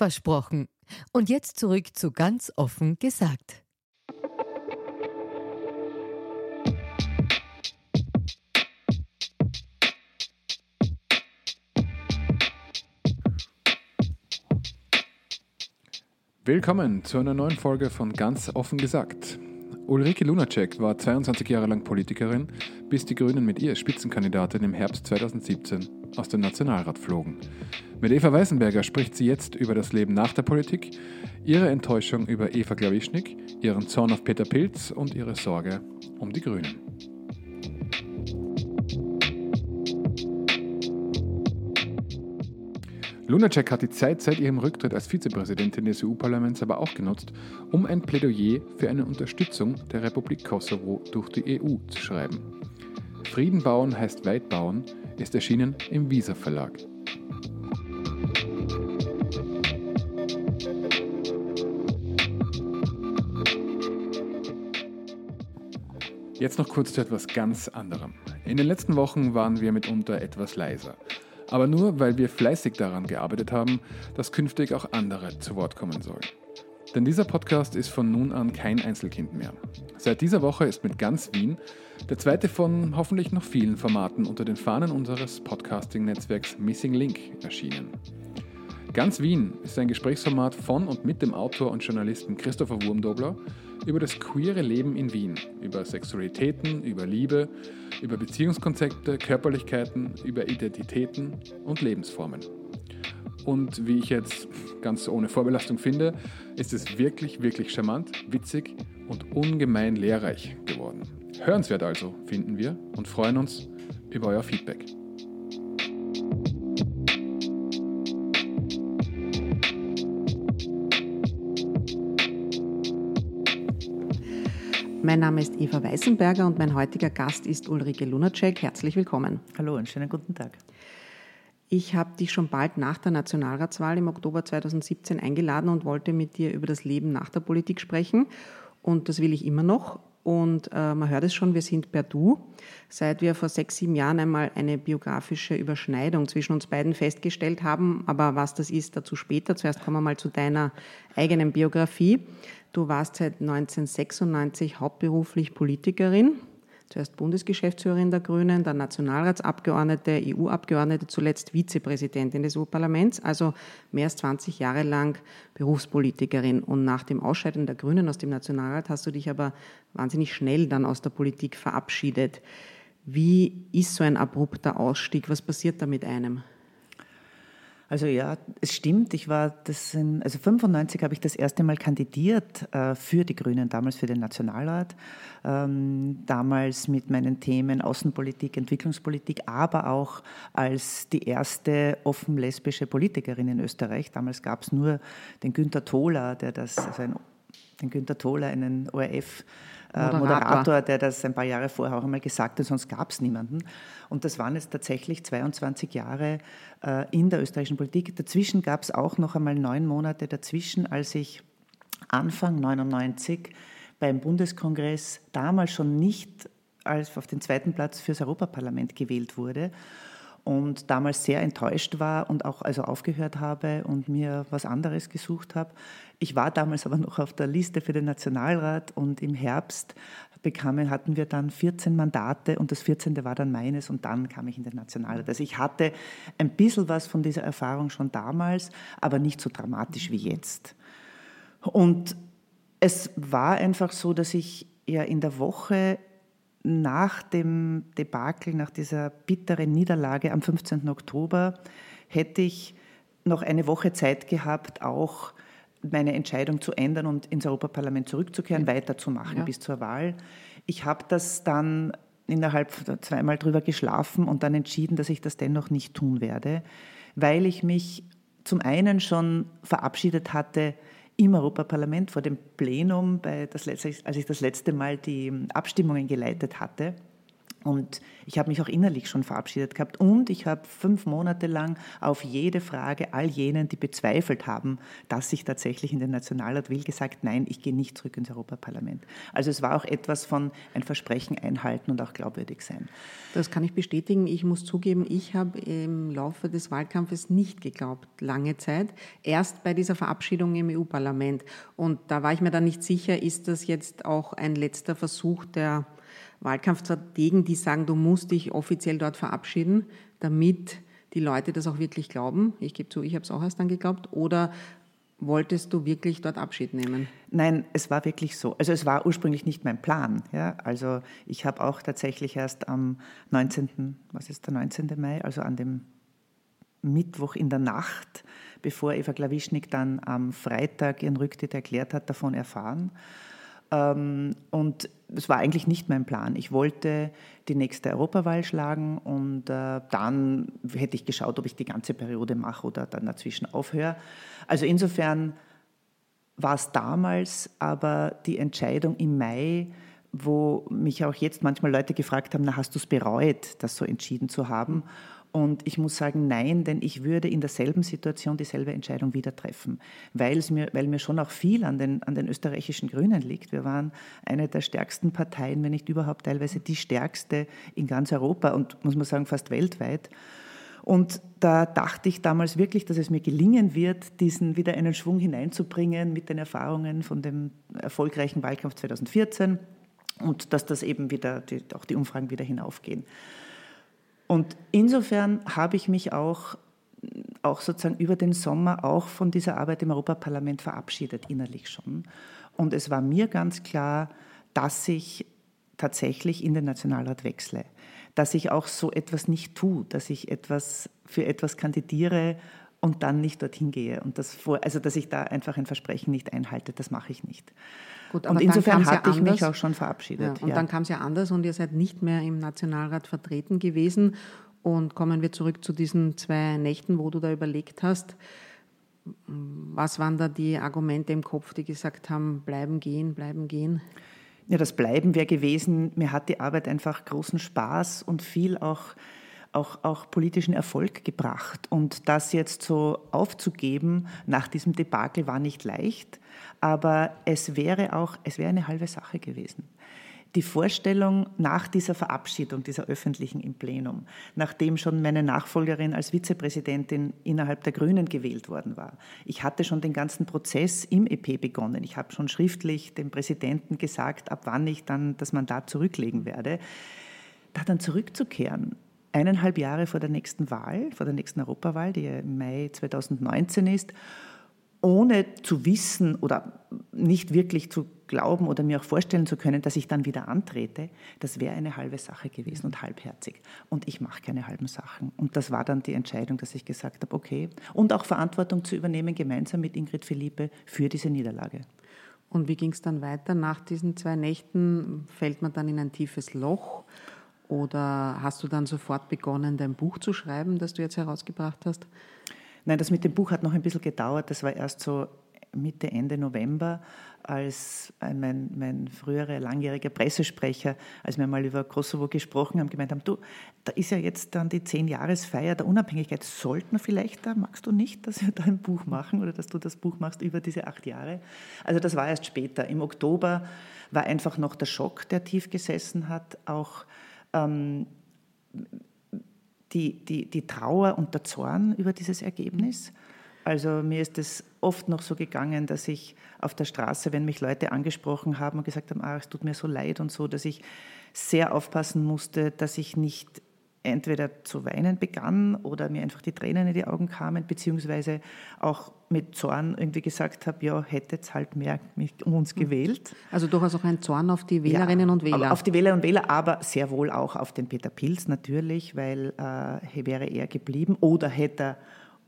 Versprochen. Und jetzt zurück zu ganz offen gesagt. Willkommen zu einer neuen Folge von Ganz offen gesagt. Ulrike Lunacek war 22 Jahre lang Politikerin, bis die Grünen mit ihr Spitzenkandidatin im Herbst 2017 aus dem Nationalrat flogen. Mit Eva Weißenberger spricht sie jetzt über das Leben nach der Politik, ihre Enttäuschung über Eva Glawischnik, ihren Zorn auf Peter Pilz und ihre Sorge um die Grünen. Lunacek hat die Zeit seit ihrem Rücktritt als Vizepräsidentin des EU-Parlaments aber auch genutzt, um ein Plädoyer für eine Unterstützung der Republik Kosovo durch die EU zu schreiben. Frieden bauen heißt weit bauen ist erschienen im Visa Verlag. Jetzt noch kurz zu etwas ganz anderem. In den letzten Wochen waren wir mitunter etwas leiser. Aber nur, weil wir fleißig daran gearbeitet haben, dass künftig auch andere zu Wort kommen sollen. Denn dieser Podcast ist von nun an kein Einzelkind mehr. Seit dieser Woche ist mit Ganz Wien der zweite von hoffentlich noch vielen Formaten unter den Fahnen unseres Podcasting-Netzwerks Missing Link erschienen. Ganz Wien ist ein Gesprächsformat von und mit dem Autor und Journalisten Christopher Wurmdobler über das queere Leben in Wien, über Sexualitäten, über Liebe, über Beziehungskonzepte, Körperlichkeiten, über Identitäten und Lebensformen. Und wie ich jetzt ganz ohne Vorbelastung finde, ist es wirklich, wirklich charmant, witzig und ungemein lehrreich geworden. Hörenswert also, finden wir und freuen uns über euer Feedback. Mein Name ist Eva Weißenberger und mein heutiger Gast ist Ulrike Lunacek. Herzlich willkommen. Hallo, einen schönen guten Tag. Ich habe dich schon bald nach der Nationalratswahl im Oktober 2017 eingeladen und wollte mit dir über das Leben nach der Politik sprechen. Und das will ich immer noch. Und äh, man hört es schon, wir sind per Du. Seit wir vor sechs, sieben Jahren einmal eine biografische Überschneidung zwischen uns beiden festgestellt haben. Aber was das ist, dazu später. Zuerst kommen wir mal zu deiner eigenen Biografie. Du warst seit 1996 hauptberuflich Politikerin, zuerst Bundesgeschäftsführerin der Grünen, dann Nationalratsabgeordnete, EU-Abgeordnete, zuletzt Vizepräsidentin des EU-Parlaments, also mehr als 20 Jahre lang Berufspolitikerin. Und nach dem Ausscheiden der Grünen aus dem Nationalrat hast du dich aber wahnsinnig schnell dann aus der Politik verabschiedet. Wie ist so ein abrupter Ausstieg? Was passiert da mit einem? Also ja, es stimmt. Ich war das in, also 95 habe ich das erste Mal kandidiert äh, für die Grünen, damals für den Nationalrat. Ähm, damals mit meinen Themen Außenpolitik, Entwicklungspolitik, aber auch als die erste offen lesbische Politikerin in Österreich. Damals gab es nur den Günter Tholer, der das, also ein, den Günter Tholer, einen ORF Moderator. Moderator, der das ein paar Jahre vorher auch einmal gesagt hat, sonst gab es niemanden. Und das waren jetzt tatsächlich 22 Jahre äh, in der österreichischen Politik. Dazwischen gab es auch noch einmal neun Monate dazwischen, als ich Anfang 99 beim Bundeskongress damals schon nicht als auf den zweiten Platz fürs Europaparlament gewählt wurde und damals sehr enttäuscht war und auch also aufgehört habe und mir was anderes gesucht habe. Ich war damals aber noch auf der Liste für den Nationalrat und im Herbst bekamen, hatten wir dann 14 Mandate und das 14. war dann meines und dann kam ich in den Nationalrat. Also ich hatte ein bisschen was von dieser Erfahrung schon damals, aber nicht so dramatisch wie jetzt. Und es war einfach so, dass ich ja in der Woche nach dem Debakel, nach dieser bitteren Niederlage am 15. Oktober, hätte ich noch eine Woche Zeit gehabt, auch meine Entscheidung zu ändern und ins Europaparlament zurückzukehren, ja. weiterzumachen ja. bis zur Wahl. Ich habe das dann innerhalb zweimal drüber geschlafen und dann entschieden, dass ich das dennoch nicht tun werde, weil ich mich zum einen schon verabschiedet hatte im Europaparlament vor dem Plenum, das letzte, als ich das letzte Mal die Abstimmungen geleitet hatte. Und ich habe mich auch innerlich schon verabschiedet gehabt. Und ich habe fünf Monate lang auf jede Frage all jenen, die bezweifelt haben, dass ich tatsächlich in den Nationalrat will, gesagt, nein, ich gehe nicht zurück ins Europaparlament. Also es war auch etwas von ein Versprechen einhalten und auch glaubwürdig sein. Das kann ich bestätigen. Ich muss zugeben, ich habe im Laufe des Wahlkampfes nicht geglaubt, lange Zeit. Erst bei dieser Verabschiedung im EU-Parlament. Und da war ich mir dann nicht sicher, ist das jetzt auch ein letzter Versuch der Wahlkampfstrategen, die sagen, du musst dich offiziell dort verabschieden, damit die Leute das auch wirklich glauben. Ich gebe zu, ich habe es auch erst dann geglaubt. Oder wolltest du wirklich dort Abschied nehmen? Nein, es war wirklich so. Also es war ursprünglich nicht mein Plan. Ja? Also ich habe auch tatsächlich erst am 19., was ist der 19. Mai, also an dem Mittwoch in der Nacht, bevor Eva Klawischnik dann am Freitag ihren Rücktritt erklärt hat, davon erfahren. Ähm, und es war eigentlich nicht mein Plan. Ich wollte die nächste Europawahl schlagen und äh, dann hätte ich geschaut, ob ich die ganze Periode mache oder dann dazwischen aufhöre. Also insofern war es damals aber die Entscheidung im Mai, wo mich auch jetzt manchmal Leute gefragt haben, na hast du es bereut, das so entschieden zu haben? Und ich muss sagen, nein, denn ich würde in derselben Situation dieselbe Entscheidung wieder treffen, weil, es mir, weil mir schon auch viel an den, an den österreichischen Grünen liegt. Wir waren eine der stärksten Parteien, wenn nicht überhaupt teilweise die stärkste in ganz Europa und muss man sagen fast weltweit. Und da dachte ich damals wirklich, dass es mir gelingen wird, diesen wieder einen Schwung hineinzubringen mit den Erfahrungen von dem erfolgreichen Wahlkampf 2014 und dass das eben wieder, die, auch die Umfragen wieder hinaufgehen. Und insofern habe ich mich auch, auch sozusagen über den Sommer auch von dieser Arbeit im Europaparlament verabschiedet, innerlich schon. Und es war mir ganz klar, dass ich tatsächlich in den Nationalrat wechsle. Dass ich auch so etwas nicht tue, dass ich etwas für etwas kandidiere und dann nicht dorthin gehe. Und das vor, also dass ich da einfach ein Versprechen nicht einhalte, das mache ich nicht. Gut, und insofern hatte ja ich mich auch schon verabschiedet. Ja, und ja. dann kam es ja anders und ihr seid nicht mehr im Nationalrat vertreten gewesen. Und kommen wir zurück zu diesen zwei Nächten, wo du da überlegt hast. Was waren da die Argumente im Kopf, die gesagt haben, bleiben gehen, bleiben gehen? Ja, das Bleiben wäre gewesen, mir hat die Arbeit einfach großen Spaß und viel auch, auch, auch politischen Erfolg gebracht. Und das jetzt so aufzugeben nach diesem Debakel war nicht leicht. Aber es wäre auch, es wäre eine halbe Sache gewesen. Die Vorstellung nach dieser Verabschiedung, dieser öffentlichen im Plenum, nachdem schon meine Nachfolgerin als Vizepräsidentin innerhalb der Grünen gewählt worden war. Ich hatte schon den ganzen Prozess im EP begonnen. Ich habe schon schriftlich dem Präsidenten gesagt, ab wann ich dann das Mandat zurücklegen werde. Da dann zurückzukehren, eineinhalb Jahre vor der nächsten Wahl, vor der nächsten Europawahl, die im Mai 2019 ist, ohne zu wissen oder nicht wirklich zu glauben oder mir auch vorstellen zu können, dass ich dann wieder antrete, das wäre eine halbe Sache gewesen und halbherzig. Und ich mache keine halben Sachen. Und das war dann die Entscheidung, dass ich gesagt habe, okay. Und auch Verantwortung zu übernehmen, gemeinsam mit Ingrid Philippe, für diese Niederlage. Und wie ging es dann weiter? Nach diesen zwei Nächten fällt man dann in ein tiefes Loch? Oder hast du dann sofort begonnen, dein Buch zu schreiben, das du jetzt herausgebracht hast? Nein, das mit dem Buch hat noch ein bisschen gedauert. Das war erst so Mitte, Ende November, als mein, mein früherer langjähriger Pressesprecher, als wir mal über Kosovo gesprochen haben, gemeint haben, du, da ist ja jetzt dann die Zehn-Jahresfeier der Unabhängigkeit. Sollten wir vielleicht da, magst du nicht, dass wir da ein Buch machen oder dass du das Buch machst über diese acht Jahre? Also das war erst später. Im Oktober war einfach noch der Schock, der tief gesessen hat, auch ähm, die, die, die Trauer und der Zorn über dieses Ergebnis. Also mir ist es oft noch so gegangen, dass ich auf der Straße, wenn mich Leute angesprochen haben und gesagt haben, ah, es tut mir so leid und so, dass ich sehr aufpassen musste, dass ich nicht entweder zu weinen begann oder mir einfach die Tränen in die Augen kamen, beziehungsweise auch mit Zorn irgendwie gesagt habe, ja, hättet halt mehr mich um uns hm. gewählt. Also durchaus auch ein Zorn auf die Wählerinnen ja, und Wähler. Auf die Wählerinnen und Wähler, aber sehr wohl auch auf den Peter Pilz natürlich, weil äh, wäre er geblieben oder hätte er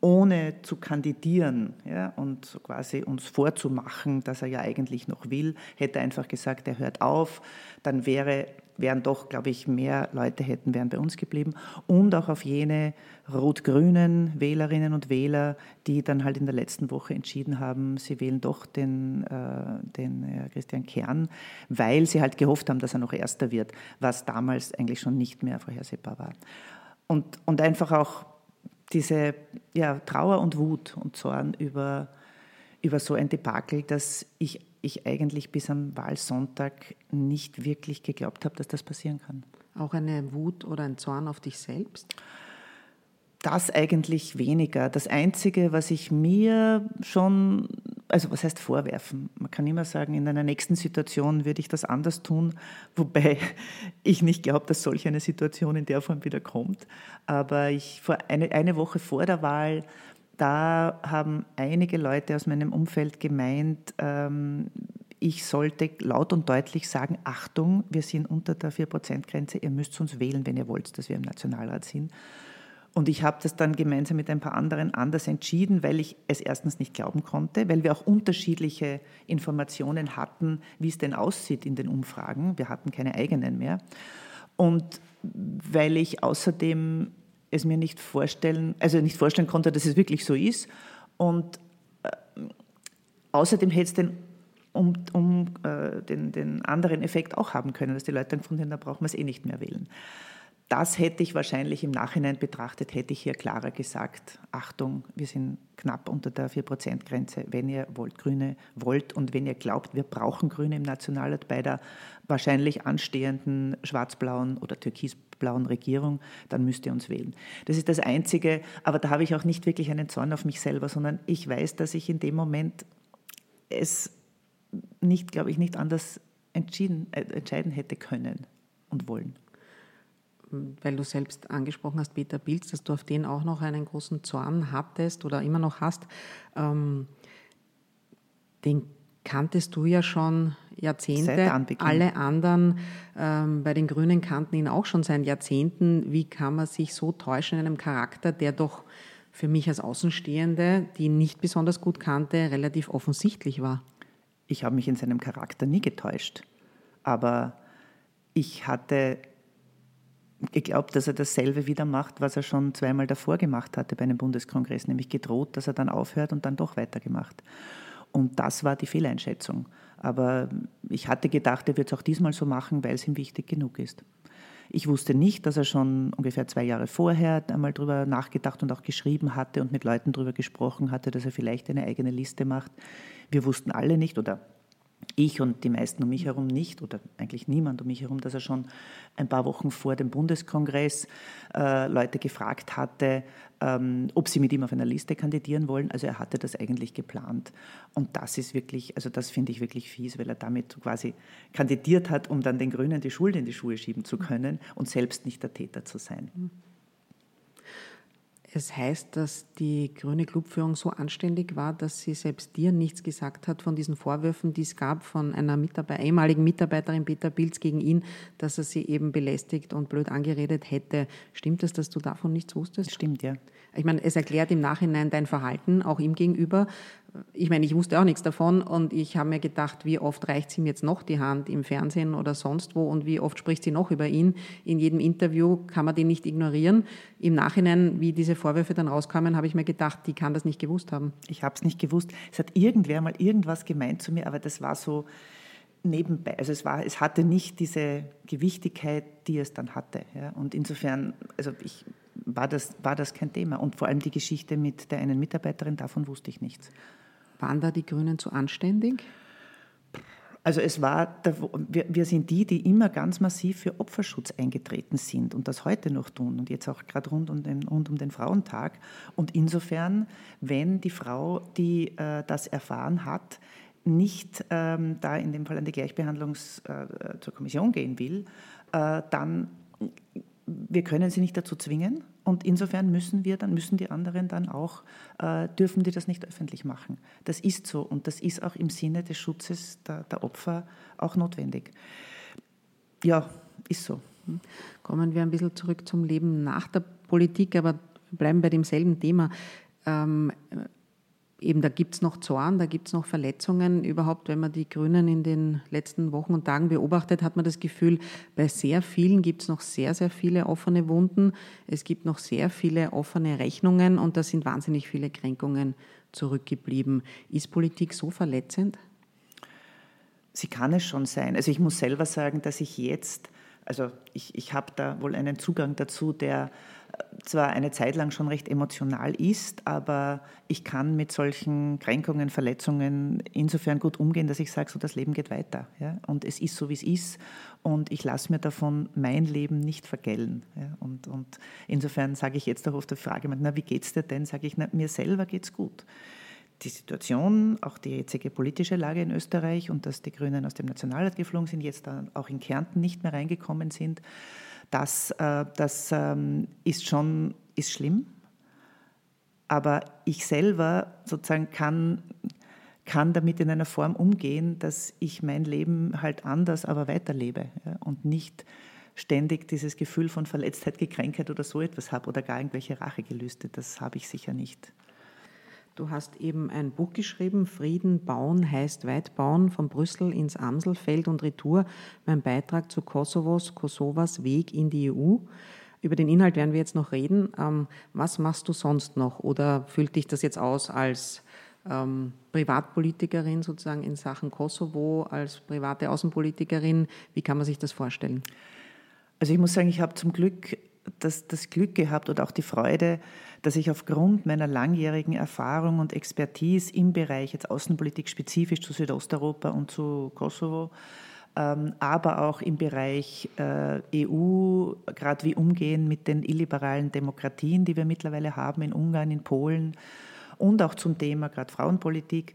ohne zu kandidieren ja, und quasi uns vorzumachen, dass er ja eigentlich noch will, hätte er einfach gesagt, er hört auf, dann wäre, wären doch, glaube ich, mehr Leute hätten, wären bei uns geblieben und auch auf jene rot-grünen Wählerinnen und Wähler, die dann halt in der letzten Woche entschieden haben, sie wählen doch den, äh, den äh, Christian Kern, weil sie halt gehofft haben, dass er noch Erster wird, was damals eigentlich schon nicht mehr vorhersehbar war. Und, und einfach auch diese ja, Trauer und Wut und Zorn über, über so ein Debakel, dass ich, ich eigentlich bis am Wahlsonntag nicht wirklich geglaubt habe, dass das passieren kann. Auch eine Wut oder ein Zorn auf dich selbst? Das eigentlich weniger. Das Einzige, was ich mir schon, also was heißt vorwerfen? Man kann immer sagen, in einer nächsten Situation würde ich das anders tun, wobei ich nicht glaube, dass solch eine Situation in der Form wieder kommt. Aber ich vor eine, eine Woche vor der Wahl, da haben einige Leute aus meinem Umfeld gemeint, ähm, ich sollte laut und deutlich sagen, Achtung, wir sind unter der 4%-Grenze, ihr müsst uns wählen, wenn ihr wollt, dass wir im Nationalrat sind. Und ich habe das dann gemeinsam mit ein paar anderen anders entschieden, weil ich es erstens nicht glauben konnte, weil wir auch unterschiedliche Informationen hatten, wie es denn aussieht in den Umfragen. Wir hatten keine eigenen mehr. Und weil ich außerdem es mir nicht vorstellen, also nicht vorstellen konnte, dass es wirklich so ist. Und äh, außerdem hätte es den um, um äh, den, den anderen Effekt auch haben können, dass die Leute dann gefunden haben, da brauchen wir es eh nicht mehr wählen. Das hätte ich wahrscheinlich im Nachhinein betrachtet, hätte ich hier klarer gesagt, Achtung, wir sind knapp unter der 4%-Grenze. Wenn ihr wollt, Grüne wollt und wenn ihr glaubt, wir brauchen Grüne im Nationalrat bei der wahrscheinlich anstehenden schwarz-blauen oder türkis-blauen Regierung, dann müsst ihr uns wählen. Das ist das Einzige, aber da habe ich auch nicht wirklich einen Zorn auf mich selber, sondern ich weiß, dass ich in dem Moment es nicht, glaube ich, nicht anders entschieden, äh, entscheiden hätte können und wollen weil du selbst angesprochen hast, Peter Pilz, dass du auf den auch noch einen großen Zorn hattest oder immer noch hast. Ähm, den kanntest du ja schon Jahrzehnte. Alle anderen ähm, bei den Grünen kannten ihn auch schon seit Jahrzehnten. Wie kann man sich so täuschen in einem Charakter, der doch für mich als Außenstehende, die ihn nicht besonders gut kannte, relativ offensichtlich war? Ich habe mich in seinem Charakter nie getäuscht. Aber ich hatte geglaubt, dass er dasselbe wieder macht, was er schon zweimal davor gemacht hatte bei einem Bundeskongress, nämlich gedroht, dass er dann aufhört und dann doch weitergemacht. Und das war die Fehleinschätzung. Aber ich hatte gedacht, er wird es auch diesmal so machen, weil es ihm wichtig genug ist. Ich wusste nicht, dass er schon ungefähr zwei Jahre vorher einmal darüber nachgedacht und auch geschrieben hatte und mit Leuten darüber gesprochen hatte, dass er vielleicht eine eigene Liste macht. Wir wussten alle nicht, oder ich und die meisten um mich herum nicht, oder eigentlich niemand um mich herum, dass er schon ein paar Wochen vor dem Bundeskongress äh, Leute gefragt hatte, ähm, ob sie mit ihm auf einer Liste kandidieren wollen. Also er hatte das eigentlich geplant. Und das ist wirklich, also das finde ich wirklich fies, weil er damit quasi kandidiert hat, um dann den Grünen die Schuld in die Schuhe schieben zu können und selbst nicht der Täter zu sein. Mhm. Es heißt, dass die grüne Clubführung so anständig war, dass sie selbst dir nichts gesagt hat von diesen Vorwürfen, die es gab von einer Mitarbeiter, ehemaligen Mitarbeiterin Peter Pilz gegen ihn, dass er sie eben belästigt und blöd angeredet hätte. Stimmt es, dass du davon nichts wusstest? Stimmt, ja. Ich meine, es erklärt im Nachhinein dein Verhalten, auch ihm gegenüber. Ich meine, ich wusste auch nichts davon und ich habe mir gedacht, wie oft reicht sie ihm jetzt noch die Hand im Fernsehen oder sonst wo und wie oft spricht sie noch über ihn. In jedem Interview kann man den nicht ignorieren. Im Nachhinein, wie diese Vorwürfe dann rauskamen, habe ich mir gedacht, die kann das nicht gewusst haben. Ich habe es nicht gewusst. Es hat irgendwer mal irgendwas gemeint zu mir, aber das war so nebenbei. Also es, war, es hatte nicht diese Gewichtigkeit, die es dann hatte. Ja. Und insofern, also ich war das, war das kein Thema. Und vor allem die Geschichte mit der einen Mitarbeiterin, davon wusste ich nichts. Waren da die Grünen zu anständig? Also es war, wir sind die, die immer ganz massiv für Opferschutz eingetreten sind und das heute noch tun und jetzt auch gerade rund um den, rund um den Frauentag. Und insofern, wenn die Frau, die äh, das erfahren hat, nicht ähm, da in dem Fall an die Gleichbehandlung äh, zur Kommission gehen will, äh, dann wir können sie nicht dazu zwingen und insofern müssen wir dann, müssen die anderen dann auch, äh, dürfen die das nicht öffentlich machen. Das ist so und das ist auch im Sinne des Schutzes der, der Opfer auch notwendig. Ja, ist so. Kommen wir ein bisschen zurück zum Leben nach der Politik, aber bleiben bei demselben Thema. Ähm, eben da gibt es noch Zorn, da gibt es noch Verletzungen. Überhaupt, wenn man die Grünen in den letzten Wochen und Tagen beobachtet, hat man das Gefühl, bei sehr vielen gibt es noch sehr, sehr viele offene Wunden. Es gibt noch sehr viele offene Rechnungen und da sind wahnsinnig viele Kränkungen zurückgeblieben. Ist Politik so verletzend? Sie kann es schon sein. Also ich muss selber sagen, dass ich jetzt, also ich, ich habe da wohl einen Zugang dazu, der zwar eine Zeit lang schon recht emotional ist, aber ich kann mit solchen Kränkungen, Verletzungen insofern gut umgehen, dass ich sage, so das Leben geht weiter. Ja? Und es ist so, wie es ist. Und ich lasse mir davon mein Leben nicht vergällen. Ja? Und, und insofern sage ich jetzt auch auf der Frage, na, wie geht es dir denn? Sage ich, na, mir selber geht es gut. Die Situation, auch die jetzige politische Lage in Österreich und dass die Grünen aus dem Nationalrat geflogen sind, jetzt auch in Kärnten nicht mehr reingekommen sind, das, äh, das ähm, ist schon ist schlimm. Aber ich selber sozusagen kann, kann damit in einer Form umgehen, dass ich mein Leben halt anders, aber weiterlebe ja, und nicht ständig dieses Gefühl von Verletztheit, Gekränktheit oder so etwas habe oder gar irgendwelche Rachegelüste. Das habe ich sicher nicht. Du hast eben ein Buch geschrieben, Frieden bauen heißt weit bauen, von Brüssel ins Amselfeld und Retour, mein Beitrag zu Kosovos, Kosovas Weg in die EU. Über den Inhalt werden wir jetzt noch reden. Ähm, was machst du sonst noch? Oder füllt dich das jetzt aus als ähm, Privatpolitikerin sozusagen in Sachen Kosovo, als private Außenpolitikerin? Wie kann man sich das vorstellen? Also ich muss sagen, ich habe zum Glück das, das Glück gehabt oder auch die Freude, dass ich aufgrund meiner langjährigen Erfahrung und Expertise im Bereich jetzt Außenpolitik spezifisch zu Südosteuropa und zu Kosovo, ähm, aber auch im Bereich äh, EU, gerade wie umgehen mit den illiberalen Demokratien, die wir mittlerweile haben in Ungarn, in Polen und auch zum Thema gerade Frauenpolitik,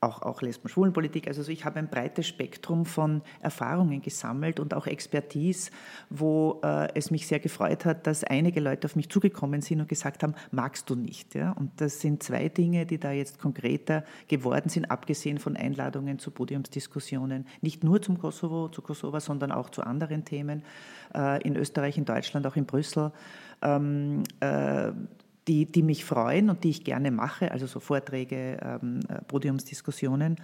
auch, auch Lesben-Schwulenpolitik. Also ich habe ein breites Spektrum von Erfahrungen gesammelt und auch Expertise, wo äh, es mich sehr gefreut hat, dass einige Leute auf mich zugekommen sind und gesagt haben, magst du nicht? Ja? Und das sind zwei Dinge, die da jetzt konkreter geworden sind, abgesehen von Einladungen zu Podiumsdiskussionen, nicht nur zum Kosovo, zu Kosovo, sondern auch zu anderen Themen äh, in Österreich, in Deutschland, auch in Brüssel. Ähm, äh, die, die mich freuen und die ich gerne mache, also so Vorträge, ähm, äh, Podiumsdiskussionen.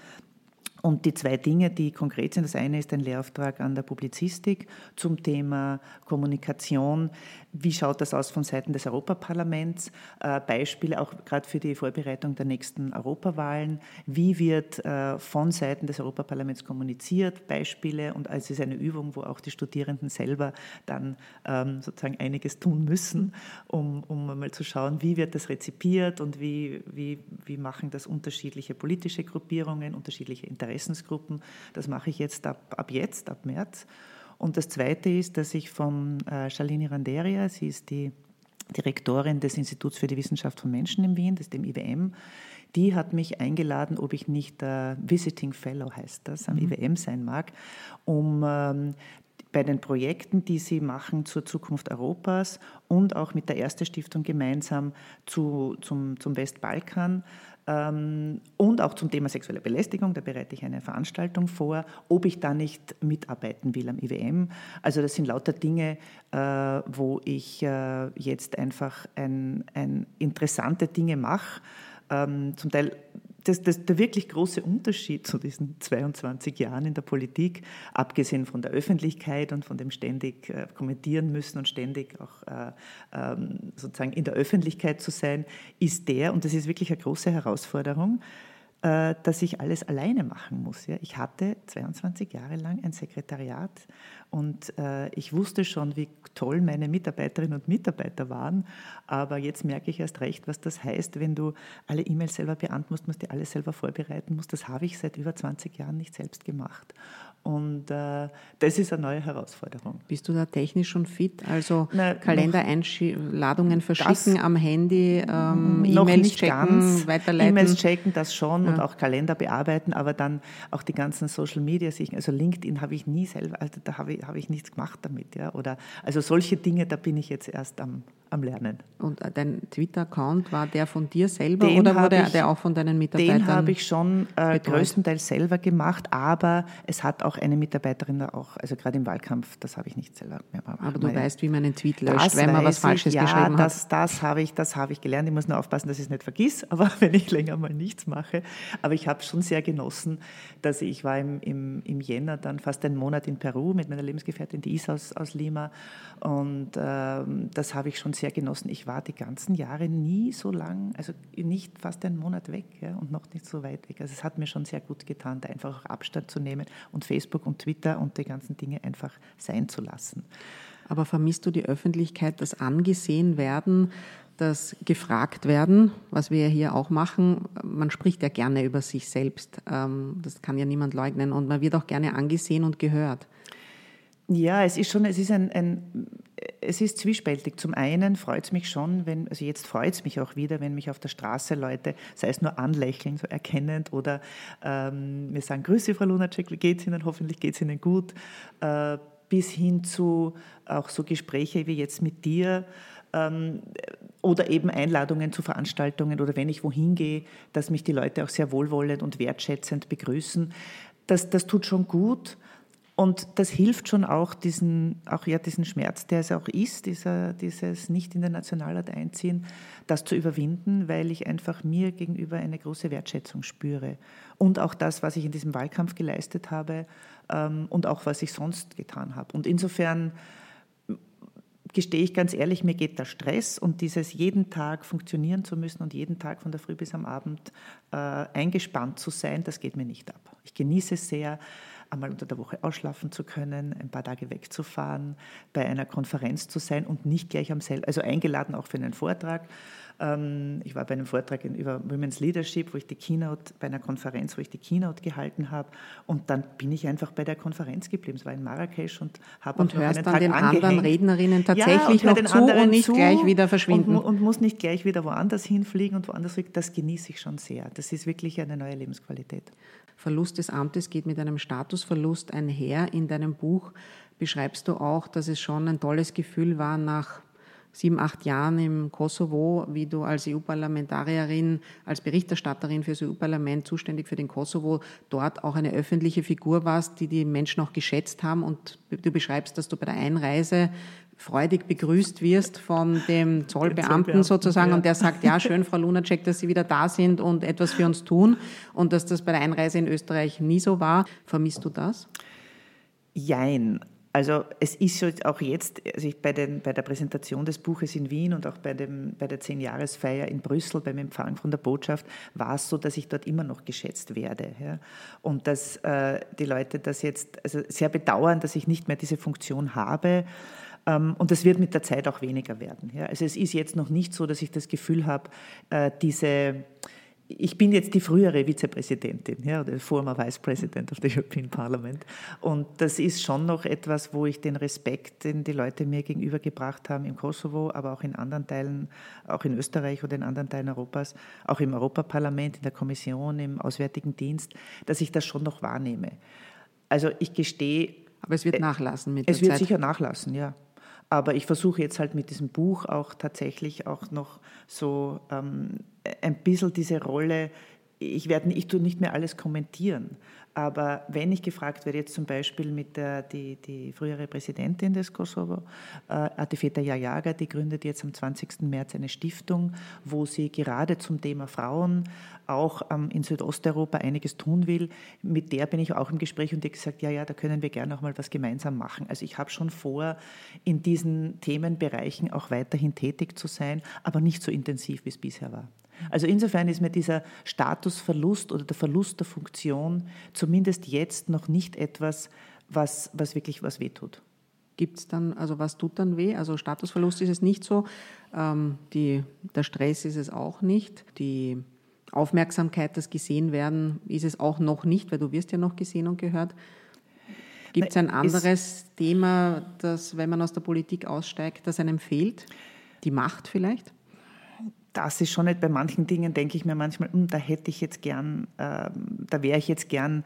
Und die zwei Dinge, die konkret sind, das eine ist ein Lehrauftrag an der Publizistik zum Thema Kommunikation. Wie schaut das aus von Seiten des Europaparlaments? Äh, Beispiele auch gerade für die Vorbereitung der nächsten Europawahlen. Wie wird äh, von Seiten des Europaparlaments kommuniziert? Beispiele und es ist eine Übung, wo auch die Studierenden selber dann ähm, sozusagen einiges tun müssen, um, um mal zu schauen, wie wird das rezipiert und wie, wie, wie machen das unterschiedliche politische Gruppierungen, unterschiedliche Interessen Interessensgruppen. Das mache ich jetzt ab, ab jetzt, ab März. Und das Zweite ist, dass ich von äh, Shalini Randeria, sie ist die Direktorin des Instituts für die Wissenschaft von Menschen in Wien, das dem IWM, die hat mich eingeladen, ob ich nicht äh, Visiting Fellow heißt das, am mhm. IWM sein mag, um ähm, bei den Projekten, die sie machen zur Zukunft Europas und auch mit der Erste Stiftung gemeinsam zu, zum, zum Westbalkan und auch zum Thema sexuelle Belästigung, da bereite ich eine Veranstaltung vor, ob ich da nicht mitarbeiten will am IWM. Also das sind lauter Dinge, äh, wo ich äh, jetzt einfach ein, ein interessante Dinge mache. Ähm, zum Teil das, das, der wirklich große Unterschied zu diesen 22 Jahren in der Politik, abgesehen von der Öffentlichkeit und von dem ständig äh, kommentieren müssen und ständig auch äh, ähm, sozusagen in der Öffentlichkeit zu sein, ist der, und das ist wirklich eine große Herausforderung, äh, dass ich alles alleine machen muss. Ich hatte 22 Jahre lang ein Sekretariat und äh, ich wusste schon, wie toll meine Mitarbeiterinnen und Mitarbeiter waren, aber jetzt merke ich erst recht, was das heißt, wenn du alle E-Mails selber beantworten musst, musst die alles selber vorbereiten musst. Das habe ich seit über 20 Jahren nicht selbst gemacht. Und äh, das ist eine neue Herausforderung. Bist du da technisch schon fit? Also Kalendereinladungen verschicken am Handy, ähm, E-Mails checken, ganz. weiterleiten? E-Mails checken, das schon ja. und auch Kalender bearbeiten, aber dann auch die ganzen Social Media. Also LinkedIn habe ich nie selber, also da habe ich, habe ich nichts gemacht damit. Ja? Oder, also solche Dinge, da bin ich jetzt erst am, am Lernen. Und dein Twitter-Account, war der von dir selber den oder wurde ich, der auch von deinen Mitarbeitern? Den habe ich schon äh, größtenteils selber gemacht, aber es hat auch eine Mitarbeiterin da auch, also gerade im Wahlkampf, das habe ich nicht selber mehr gemacht. Aber du weißt, wie man einen Tweet löscht, wenn man was Falsches ich, geschrieben ja, das, hat. Das habe ich, das habe ich gelernt. Ich muss nur aufpassen, dass ich es nicht vergiss, aber wenn ich länger mal nichts mache. Aber ich habe schon sehr genossen, dass ich, ich war im, im, im Jänner dann fast einen Monat in Peru mit meiner Lebensgefährtin, die ist aus, aus Lima. Und ähm, das habe ich schon sehr genossen. Ich war die ganzen Jahre nie so lang, also nicht fast einen Monat weg ja, und noch nicht so weit weg. Also es hat mir schon sehr gut getan, da einfach auch Abstand zu nehmen und Facebook und Twitter und die ganzen Dinge einfach sein zu lassen. Aber vermisst du die Öffentlichkeit, das angesehen werden, das gefragt werden, was wir hier auch machen? Man spricht ja gerne über sich selbst, ähm, das kann ja niemand leugnen und man wird auch gerne angesehen und gehört. Ja, es ist schon, es ist ein, ein es ist zwiespältig. Zum einen freut es mich schon, wenn, also jetzt freut es mich auch wieder, wenn mich auf der Straße Leute, sei es nur anlächeln, so erkennend oder ähm, mir sagen, Grüße, Frau Lunacek, geht's Ihnen? Hoffentlich geht es Ihnen gut. Äh, bis hin zu auch so Gespräche wie jetzt mit dir ähm, oder eben Einladungen zu Veranstaltungen oder wenn ich wohin gehe, dass mich die Leute auch sehr wohlwollend und wertschätzend begrüßen. Das, das tut schon gut. Und das hilft schon auch diesen, auch ja diesen Schmerz, der es auch ist, dieser, dieses nicht in den Nationalrat einziehen, das zu überwinden, weil ich einfach mir gegenüber eine große Wertschätzung spüre. Und auch das, was ich in diesem Wahlkampf geleistet habe ähm, und auch was ich sonst getan habe. Und insofern gestehe ich ganz ehrlich, mir geht der Stress und dieses jeden Tag funktionieren zu müssen und jeden Tag von der Früh bis am Abend äh, eingespannt zu sein, das geht mir nicht ab. Ich genieße es sehr einmal unter der Woche ausschlafen zu können, ein paar Tage wegzufahren, bei einer Konferenz zu sein und nicht gleich am selben, also eingeladen auch für einen Vortrag. Ähm, ich war bei einem Vortrag über Women's Leadership, wo ich die Keynote, bei einer Konferenz, wo ich die Keynote gehalten habe. Und dann bin ich einfach bei der Konferenz geblieben. Es war in Marrakesch und habe Und hörst dann den angehängt. anderen Rednerinnen tatsächlich ja, noch zu und nicht gleich wieder verschwinden. Und, und, muss nicht gleich wieder woanders hinfliegen und woanders weg. Das genieße ich schon sehr. Das ist wirklich eine neue Lebensqualität. Verlust des Amtes geht mit einem Statusverlust einher. In deinem Buch beschreibst du auch, dass es schon ein tolles Gefühl war, nach sieben, acht Jahren im Kosovo, wie du als EU-Parlamentarierin, als Berichterstatterin für das EU-Parlament zuständig für den Kosovo, dort auch eine öffentliche Figur warst, die die Menschen auch geschätzt haben. Und du beschreibst, dass du bei der Einreise freudig begrüßt wirst von dem Zollbeamten sozusagen ja. und der sagt, ja, schön, Frau Lunacek, dass Sie wieder da sind und etwas für uns tun und dass das bei der Einreise in Österreich nie so war. Vermisst du das? Jein. Also es ist so auch jetzt, also ich bei, den, bei der Präsentation des Buches in Wien und auch bei, dem, bei der Zehn-Jahresfeier in Brüssel beim Empfang von der Botschaft war es so, dass ich dort immer noch geschätzt werde. Ja. Und dass äh, die Leute das jetzt also sehr bedauern, dass ich nicht mehr diese Funktion habe. Ähm, und das wird mit der Zeit auch weniger werden. Also es ist jetzt noch nicht so, dass ich das Gefühl habe, äh, diese ich bin jetzt die frühere Vizepräsidentin, ja, oder former Vice President of the European Parliament. Und das ist schon noch etwas, wo ich den Respekt, den die Leute mir gegenübergebracht haben im Kosovo, aber auch in anderen Teilen, auch in Österreich oder in anderen Teilen Europas, auch im Europaparlament, in der Kommission, im Auswärtigen Dienst, dass ich das schon noch wahrnehme. Also ich gestehe. Aber es wird äh, nachlassen mit der Es wird Zeit. sicher nachlassen, ja. Aber ich versuche jetzt halt mit diesem Buch auch tatsächlich auch noch so ähm, ein bisschen diese Rolle, ich, werde, ich tue nicht mehr alles kommentieren, aber wenn ich gefragt werde, jetzt zum Beispiel mit der die, die frühere Präsidentin des Kosovo, äh, Atifeta Jajaga, die gründet jetzt am 20. März eine Stiftung, wo sie gerade zum Thema Frauen auch ähm, in Südosteuropa einiges tun will. Mit der bin ich auch im Gespräch und die hat gesagt, ja, ja, da können wir gerne auch mal was gemeinsam machen. Also ich habe schon vor, in diesen Themenbereichen auch weiterhin tätig zu sein, aber nicht so intensiv, wie es bisher war. Also insofern ist mir dieser Statusverlust oder der Verlust der Funktion zumindest jetzt noch nicht etwas, was, was wirklich was wehtut. Gibt es dann, also was tut dann weh? Also Statusverlust ist es nicht so, ähm, die, der Stress ist es auch nicht, die Aufmerksamkeit, das gesehen werden, ist es auch noch nicht, weil du wirst ja noch gesehen und gehört. Gibt es ein anderes Thema, das, wenn man aus der Politik aussteigt, das einem fehlt? Die Macht vielleicht? Das ist schon nicht bei manchen Dingen, denke ich mir manchmal, hm, da hätte ich jetzt gern, äh, da wäre ich jetzt gern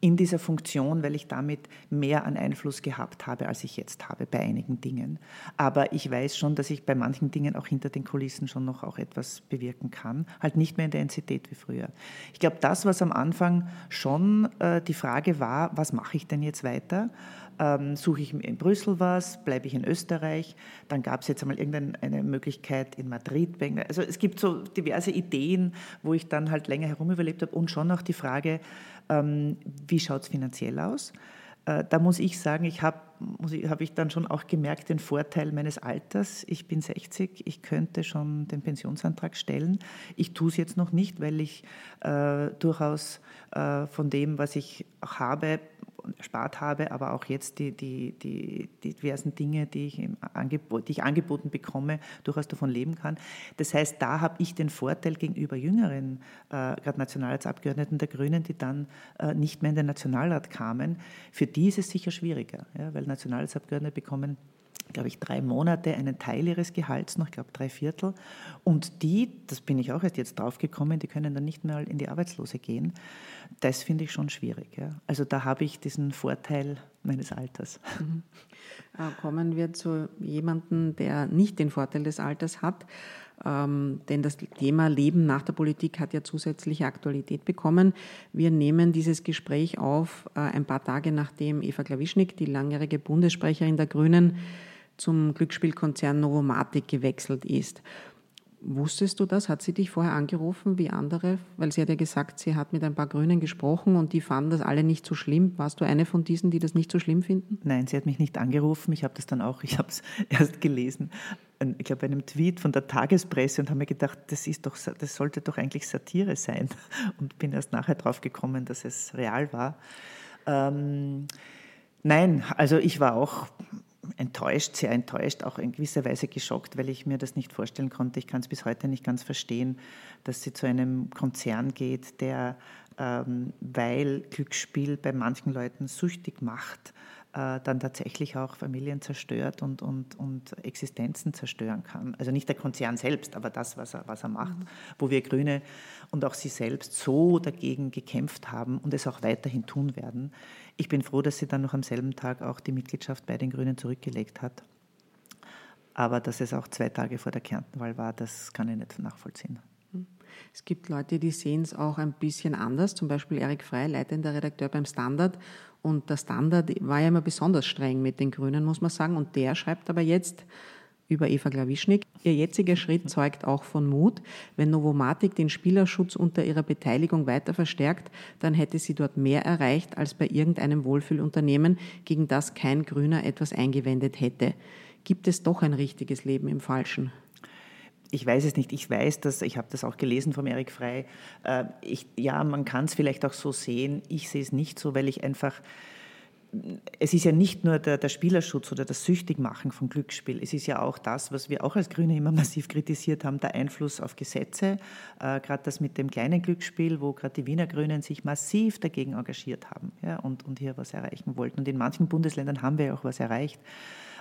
in dieser Funktion, weil ich damit mehr an Einfluss gehabt habe, als ich jetzt habe bei einigen Dingen. Aber ich weiß schon, dass ich bei manchen Dingen auch hinter den Kulissen schon noch auch etwas bewirken kann. Halt nicht mehr in der Intensität wie früher. Ich glaube, das, was am Anfang schon äh, die Frage war, was mache ich denn jetzt weiter? Ähm, suche ich in Brüssel was, bleibe ich in Österreich, dann gab es jetzt einmal irgendeine Möglichkeit in Madrid. Also es gibt so diverse Ideen, wo ich dann halt länger herumüberlebt habe und schon auch die Frage, ähm, wie schaut es finanziell aus? Äh, da muss ich sagen, ich habe hab ich dann schon auch gemerkt, den Vorteil meines Alters. Ich bin 60, ich könnte schon den Pensionsantrag stellen. Ich tue es jetzt noch nicht, weil ich äh, durchaus äh, von dem, was ich auch habe, erspart habe, aber auch jetzt die, die, die, die diversen Dinge, die ich, Angebot, die ich angeboten bekomme, durchaus davon leben kann. Das heißt, da habe ich den Vorteil gegenüber jüngeren, äh, gerade Nationalratsabgeordneten der Grünen, die dann äh, nicht mehr in den Nationalrat kamen. Für die ist es sicher schwieriger, ja, weil Nationalratsabgeordnete bekommen glaube ich, drei Monate einen Teil ihres Gehalts noch, ich glaube drei Viertel. Und die, das bin ich auch erst jetzt draufgekommen, die können dann nicht mehr in die Arbeitslose gehen. Das finde ich schon schwierig. Ja. Also da habe ich diesen Vorteil meines Alters. Mhm. Äh, kommen wir zu jemandem, der nicht den Vorteil des Alters hat. Ähm, denn das Thema Leben nach der Politik hat ja zusätzliche Aktualität bekommen. Wir nehmen dieses Gespräch auf äh, ein paar Tage nachdem Eva Klawischnik, die langjährige Bundessprecherin der Grünen, zum Glücksspielkonzern Novomatic gewechselt ist. Wusstest du das? Hat sie dich vorher angerufen wie andere? Weil sie hat ja gesagt, sie hat mit ein paar Grünen gesprochen und die fanden das alle nicht so schlimm. Warst du eine von diesen, die das nicht so schlimm finden? Nein, sie hat mich nicht angerufen. Ich habe das dann auch, ich habe es erst gelesen, ich glaube, einem Tweet von der Tagespresse und habe mir gedacht, das, ist doch, das sollte doch eigentlich Satire sein. Und bin erst nachher drauf gekommen, dass es real war. Ähm, nein, also ich war auch enttäuscht, sehr enttäuscht, auch in gewisser Weise geschockt, weil ich mir das nicht vorstellen konnte. Ich kann es bis heute nicht ganz verstehen, dass sie zu einem Konzern geht, der, ähm, weil Glücksspiel bei manchen Leuten süchtig macht, dann tatsächlich auch Familien zerstört und, und, und Existenzen zerstören kann. Also nicht der Konzern selbst, aber das, was er, was er macht, mhm. wo wir Grüne und auch Sie selbst so dagegen gekämpft haben und es auch weiterhin tun werden. Ich bin froh, dass sie dann noch am selben Tag auch die Mitgliedschaft bei den Grünen zurückgelegt hat. Aber dass es auch zwei Tage vor der Kärntenwahl war, das kann ich nicht nachvollziehen. Es gibt Leute, die sehen es auch ein bisschen anders, zum Beispiel Erik Frey, leitender Redakteur beim Standard. Und der Standard war ja immer besonders streng mit den Grünen, muss man sagen. Und der schreibt aber jetzt, über Eva Glawischnik. Ihr jetziger Schritt zeugt auch von Mut. Wenn Novomatic den Spielerschutz unter ihrer Beteiligung weiter verstärkt, dann hätte sie dort mehr erreicht als bei irgendeinem Wohlfühlunternehmen, gegen das kein Grüner etwas eingewendet hätte. Gibt es doch ein richtiges Leben im Falschen? Ich weiß es nicht. Ich weiß, dass ich habe das auch gelesen vom Erik Frei. Äh, ich, ja, man kann es vielleicht auch so sehen. Ich sehe es nicht so, weil ich einfach es ist ja nicht nur der, der, Spielerschutz oder das Süchtigmachen von Glücksspiel, es ist ja auch das, was wir auch als Grüne immer massiv kritisiert haben, der Einfluss auf Gesetze, äh, gerade das mit dem kleinen Glücksspiel, wo gerade die Wiener Grünen sich massiv dagegen engagiert haben ja, und, und hier was erreichen wollten. Und in manchen Bundesländern haben wir auch was erreicht.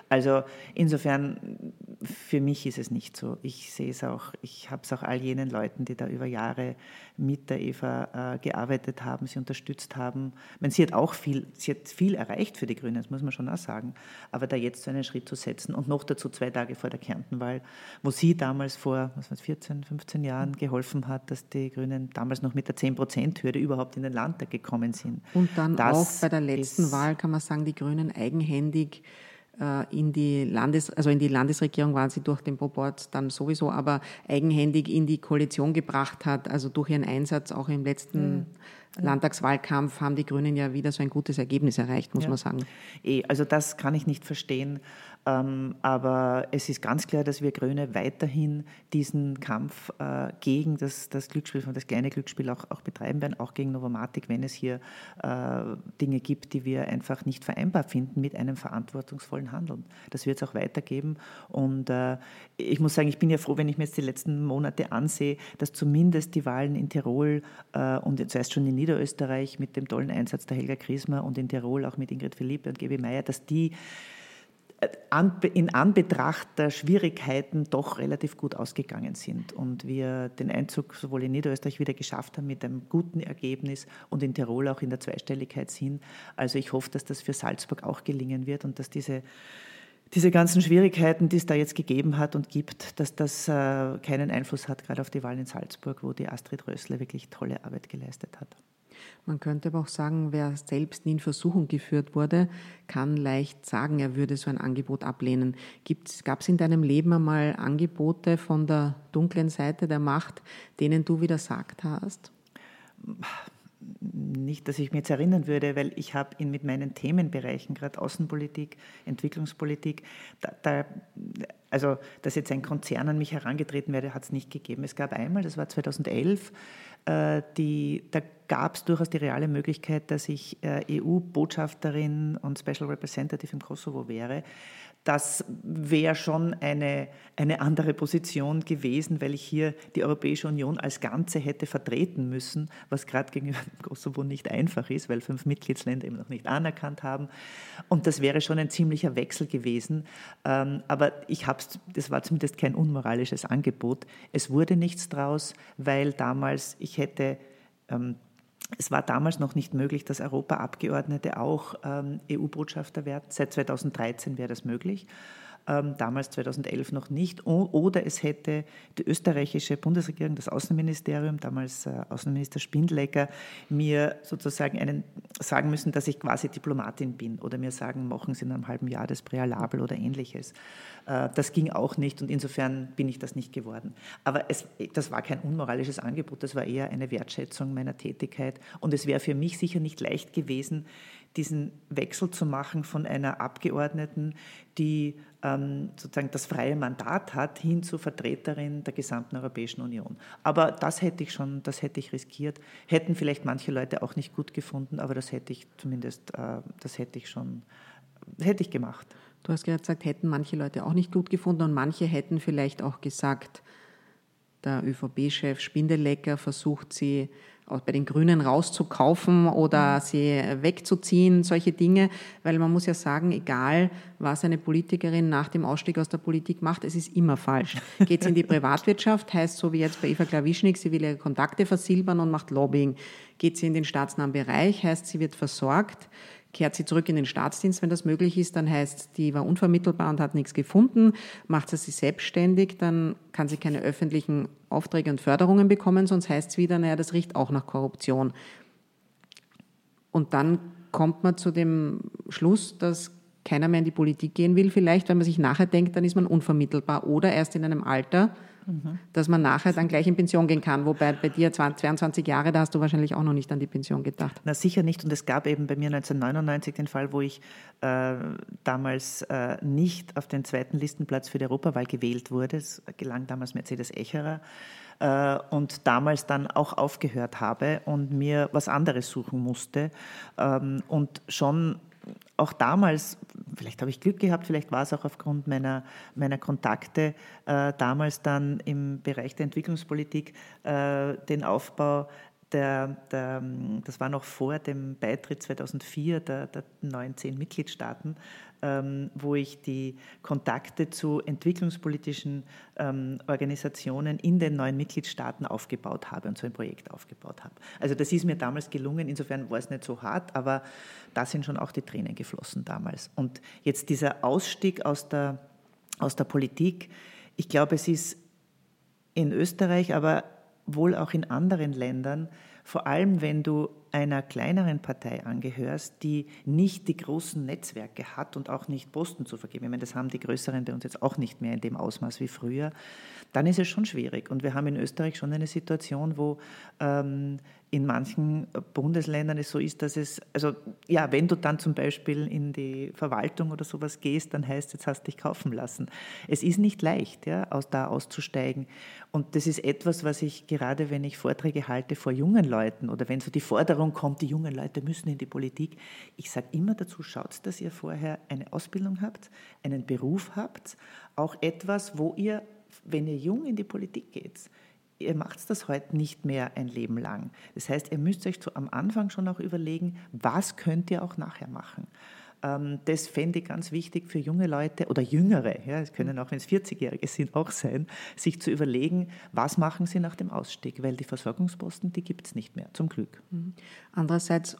Also insofern, für mich ist es nicht so. Ich sehe es auch, ich habe es auch all jenen Leuten, die da über Jahre mit der Eva äh, gearbeitet haben, sie unterstützt haben. Ich meine, sie hat auch viel, sie hat viel erreicht für die Grünen, das muss man schon auch sagen. Aber da jetzt so einen Schritt zu setzen und noch dazu zwei Tage vor der Kärntenwahl, wo sie damals vor was weiß, 14, 15 Jahren geholfen hat, dass die Grünen damals noch mit der 10-Prozent-Hürde überhaupt in den Landtag gekommen sind. Und dann das auch bei der letzten Wahl kann man sagen, die Grünen eigenhändig in die Landes, also in die Landesregierung waren sie durch den Proport dann sowieso, aber eigenhändig in die Koalition gebracht hat, also durch ihren Einsatz auch im letzten ja. Landtagswahlkampf haben die Grünen ja wieder so ein gutes Ergebnis erreicht, muss ja. man sagen. Eh, also das kann ich nicht verstehen. Ähm, aber es ist ganz klar, dass wir Grüne weiterhin diesen Kampf äh, gegen das, das Glücksspiel, das kleine Glücksspiel auch, auch betreiben werden, auch gegen Novomatic, wenn es hier äh, Dinge gibt, die wir einfach nicht vereinbar finden mit einem verantwortungsvollen Handeln. Das wird es auch weitergeben. Und äh, ich muss sagen, ich bin ja froh, wenn ich mir jetzt die letzten Monate ansehe, dass zumindest die Wahlen in Tirol und zuerst schon in Niederösterreich mit dem tollen Einsatz der Helga Krismer und in Tirol auch mit Ingrid Philippe und Gebi Meyer, dass die in Anbetracht der Schwierigkeiten doch relativ gut ausgegangen sind und wir den Einzug sowohl in Niederösterreich wieder geschafft haben mit einem guten Ergebnis und in Tirol auch in der Zweistelligkeit sind. Also ich hoffe, dass das für Salzburg auch gelingen wird und dass diese, diese ganzen Schwierigkeiten, die es da jetzt gegeben hat und gibt, dass das äh, keinen Einfluss hat, gerade auf die Wahl in Salzburg, wo die Astrid Rössler wirklich tolle Arbeit geleistet hat. Man könnte aber auch sagen, wer selbst nie in Versuchung geführt wurde, kann leicht sagen, er würde so ein Angebot ablehnen. Gab es in deinem Leben einmal Angebote von der dunklen Seite der Macht, denen du widersagt hast? nicht, dass ich mich jetzt erinnern würde, weil ich habe in, mit meinen Themenbereichen, gerade Außenpolitik, Entwicklungspolitik, da, da, also dass jetzt ein Konzern an mich herangetreten wäre, hat es nicht gegeben. Es gab einmal, das war 2011, äh, die, da gab es durchaus die reale Möglichkeit, dass ich äh, EU-Botschafterin und Special Representative im Kosovo wäre das wäre schon eine, eine andere Position gewesen, weil ich hier die Europäische Union als Ganze hätte vertreten müssen, was gerade gegenüber dem Kosovo nicht einfach ist, weil fünf Mitgliedsländer eben noch nicht anerkannt haben. Und das wäre schon ein ziemlicher Wechsel gewesen. Ähm, aber ich hab's, das war zumindest kein unmoralisches Angebot. Es wurde nichts draus, weil damals ich hätte ähm, es war damals noch nicht möglich, dass Europaabgeordnete auch ähm, EU-Botschafter werden. Seit 2013 wäre das möglich damals 2011 noch nicht. Oder es hätte die österreichische Bundesregierung, das Außenministerium, damals äh, Außenminister Spindlecker, mir sozusagen einen, sagen müssen, dass ich quasi Diplomatin bin oder mir sagen, machen Sie in einem halben Jahr das Präalabel oder ähnliches. Äh, das ging auch nicht und insofern bin ich das nicht geworden. Aber es, das war kein unmoralisches Angebot, das war eher eine Wertschätzung meiner Tätigkeit und es wäre für mich sicher nicht leicht gewesen, diesen Wechsel zu machen von einer Abgeordneten, die ähm, sozusagen das freie Mandat hat, hin zur Vertreterin der gesamten Europäischen Union. Aber das hätte ich schon, das hätte ich riskiert. Hätten vielleicht manche Leute auch nicht gut gefunden, aber das hätte ich zumindest, äh, das hätte ich schon, hätte ich gemacht. Du hast gerade gesagt, hätten manche Leute auch nicht gut gefunden und manche hätten vielleicht auch gesagt, der ÖVP-Chef Spindelecker versucht sie bei den Grünen rauszukaufen oder mhm. sie wegzuziehen, solche Dinge, weil man muss ja sagen, egal was eine Politikerin nach dem Ausstieg aus der Politik macht, es ist immer falsch. Geht sie in die Privatwirtschaft, heißt so wie jetzt bei Eva Klawischnik, sie will ihre Kontakte versilbern und macht Lobbying. Geht sie in den staatsnahen Bereich, heißt sie wird versorgt kehrt sie zurück in den Staatsdienst, wenn das möglich ist, dann heißt, die war unvermittelbar und hat nichts gefunden, macht sie sich selbstständig, dann kann sie keine öffentlichen Aufträge und Förderungen bekommen, sonst heißt es wieder, naja, das riecht auch nach Korruption. Und dann kommt man zu dem Schluss, dass keiner mehr in die Politik gehen will, vielleicht, wenn man sich nachher denkt, dann ist man unvermittelbar oder erst in einem Alter, dass man nachher dann gleich in Pension gehen kann. Wobei bei dir 22 Jahre, da hast du wahrscheinlich auch noch nicht an die Pension gedacht. Na sicher nicht. Und es gab eben bei mir 1999 den Fall, wo ich äh, damals äh, nicht auf den zweiten Listenplatz für die Europawahl gewählt wurde. Es gelang damals Mercedes Echerer äh, und damals dann auch aufgehört habe und mir was anderes suchen musste ähm, und schon auch damals, vielleicht habe ich Glück gehabt, vielleicht war es auch aufgrund meiner, meiner Kontakte, äh, damals dann im Bereich der Entwicklungspolitik äh, den Aufbau der, der, das war noch vor dem Beitritt 2004 der, der neuen zehn Mitgliedstaaten, wo ich die Kontakte zu entwicklungspolitischen ähm, Organisationen in den neuen Mitgliedstaaten aufgebaut habe und so ein Projekt aufgebaut habe. Also das ist mir damals gelungen, insofern war es nicht so hart, aber da sind schon auch die Tränen geflossen damals. Und jetzt dieser Ausstieg aus der, aus der Politik, ich glaube, es ist in Österreich, aber wohl auch in anderen Ländern, vor allem wenn du einer kleineren Partei angehörst, die nicht die großen Netzwerke hat und auch nicht Posten zu vergeben, ich meine, das haben die größeren bei uns jetzt auch nicht mehr in dem Ausmaß wie früher, dann ist es schon schwierig. Und wir haben in Österreich schon eine Situation, wo ähm, in manchen Bundesländern es so ist, dass es, also ja, wenn du dann zum Beispiel in die Verwaltung oder sowas gehst, dann heißt jetzt hast du dich kaufen lassen. Es ist nicht leicht, ja, aus da auszusteigen. Und das ist etwas, was ich gerade, wenn ich Vorträge halte vor jungen Leuten oder wenn so die Forderung kommt, die jungen Leute müssen in die Politik, ich sage immer dazu, schaut, dass ihr vorher eine Ausbildung habt, einen Beruf habt, auch etwas, wo ihr, wenn ihr jung in die Politik geht, ihr macht das heute nicht mehr ein Leben lang. Das heißt, ihr müsst euch zu, am Anfang schon auch überlegen, was könnt ihr auch nachher machen. Ähm, das fände ich ganz wichtig für junge Leute oder Jüngere, ja, es können auch, wenn es 40-Jährige sind, auch sein, sich zu überlegen, was machen sie nach dem Ausstieg, weil die Versorgungsposten, die gibt es nicht mehr, zum Glück. Mhm. Andererseits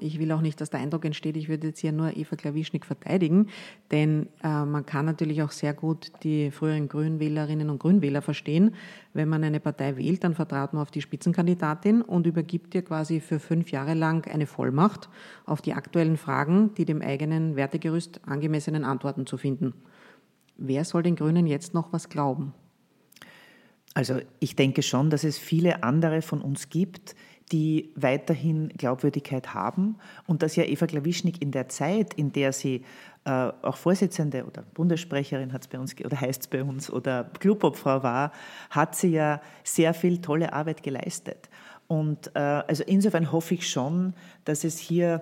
ich will auch nicht, dass der Eindruck entsteht, ich würde jetzt hier nur Eva Klawischnik verteidigen, denn äh, man kann natürlich auch sehr gut die früheren Grünwählerinnen und Grünwähler verstehen. Wenn man eine Partei wählt, dann vertraut man auf die Spitzenkandidatin und übergibt ihr quasi für fünf Jahre lang eine Vollmacht, auf die aktuellen Fragen, die dem eigenen Wertegerüst angemessenen Antworten zu finden. Wer soll den Grünen jetzt noch was glauben? Also ich denke schon, dass es viele andere von uns gibt, die weiterhin Glaubwürdigkeit haben und dass ja Eva Klawischnik in der Zeit, in der sie äh, auch Vorsitzende oder Bundessprecherin hat's bei uns oder heißt es bei uns oder Clubobfrau war, hat sie ja sehr viel tolle Arbeit geleistet. Und äh, also insofern hoffe ich schon, dass es hier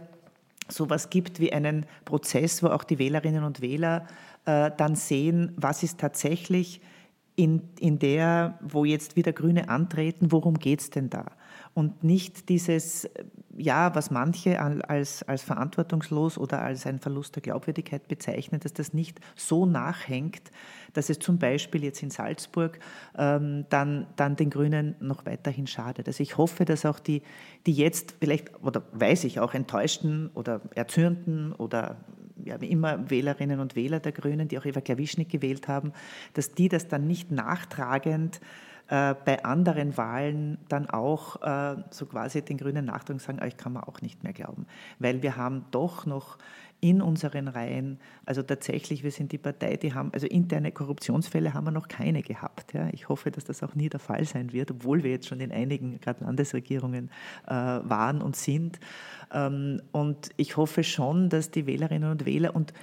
sowas gibt wie einen Prozess, wo auch die Wählerinnen und Wähler äh, dann sehen, was ist tatsächlich in, in der, wo jetzt wieder Grüne antreten, worum geht es denn da? Und nicht dieses, ja, was manche als, als verantwortungslos oder als ein Verlust der Glaubwürdigkeit bezeichnen, dass das nicht so nachhängt, dass es zum Beispiel jetzt in Salzburg ähm, dann, dann den Grünen noch weiterhin schadet. Also ich hoffe, dass auch die, die jetzt vielleicht, oder weiß ich auch, enttäuschten oder erzürnten oder ja, wie immer Wählerinnen und Wähler der Grünen, die auch Eva Klawischnik gewählt haben, dass die das dann nicht nachtragend äh, bei anderen Wahlen dann auch äh, so quasi den Grünen und sagen, ah, ich kann mir auch nicht mehr glauben. Weil wir haben doch noch in unseren Reihen, also tatsächlich, wir sind die Partei, die haben, also interne Korruptionsfälle haben wir noch keine gehabt. Ja. Ich hoffe, dass das auch nie der Fall sein wird, obwohl wir jetzt schon in einigen, gerade Landesregierungen, äh, waren und sind. Ähm, und ich hoffe schon, dass die Wählerinnen und Wähler und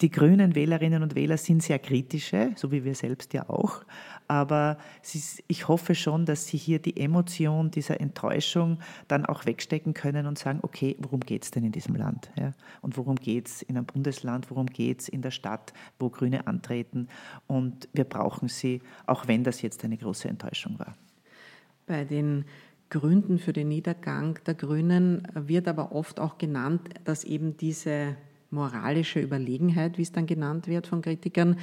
die grünen Wählerinnen und Wähler sind sehr kritische, so wie wir selbst ja auch. Aber ich hoffe schon, dass sie hier die Emotion dieser Enttäuschung dann auch wegstecken können und sagen, okay, worum geht es denn in diesem Land? Ja? Und worum geht es in einem Bundesland? Worum geht es in der Stadt, wo Grüne antreten? Und wir brauchen sie, auch wenn das jetzt eine große Enttäuschung war. Bei den Gründen für den Niedergang der Grünen wird aber oft auch genannt, dass eben diese moralische Überlegenheit, wie es dann genannt wird von Kritikern,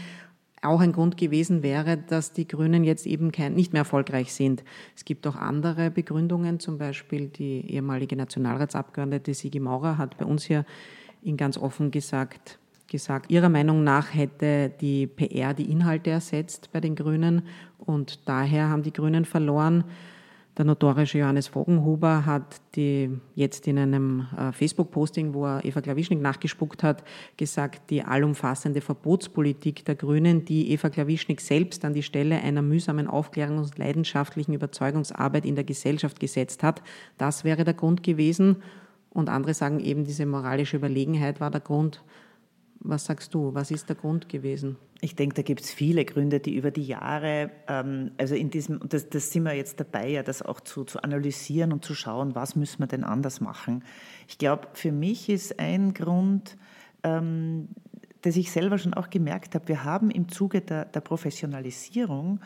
auch ein Grund gewesen wäre, dass die Grünen jetzt eben kein, nicht mehr erfolgreich sind. Es gibt auch andere Begründungen, zum Beispiel die ehemalige Nationalratsabgeordnete Sigi Maurer hat bei uns hier in ganz offen gesagt, gesagt, ihrer Meinung nach hätte die PR die Inhalte ersetzt bei den Grünen und daher haben die Grünen verloren. Der notorische Johannes Vogenhuber hat die jetzt in einem äh, Facebook-Posting, wo er Eva Klawischnik nachgespuckt hat, gesagt, die allumfassende Verbotspolitik der Grünen, die Eva Klawischnik selbst an die Stelle einer mühsamen Aufklärungs- und leidenschaftlichen Überzeugungsarbeit in der Gesellschaft gesetzt hat, das wäre der Grund gewesen. Und andere sagen eben, diese moralische Überlegenheit war der Grund. Was sagst du? Was ist der Grund gewesen? Ich denke, da gibt es viele Gründe, die über die Jahre, ähm, also in diesem, das, das sind wir jetzt dabei, ja, das auch zu, zu analysieren und zu schauen, was müssen wir denn anders machen. Ich glaube, für mich ist ein Grund, ähm, dass ich selber schon auch gemerkt habe, wir haben im Zuge der, der Professionalisierung,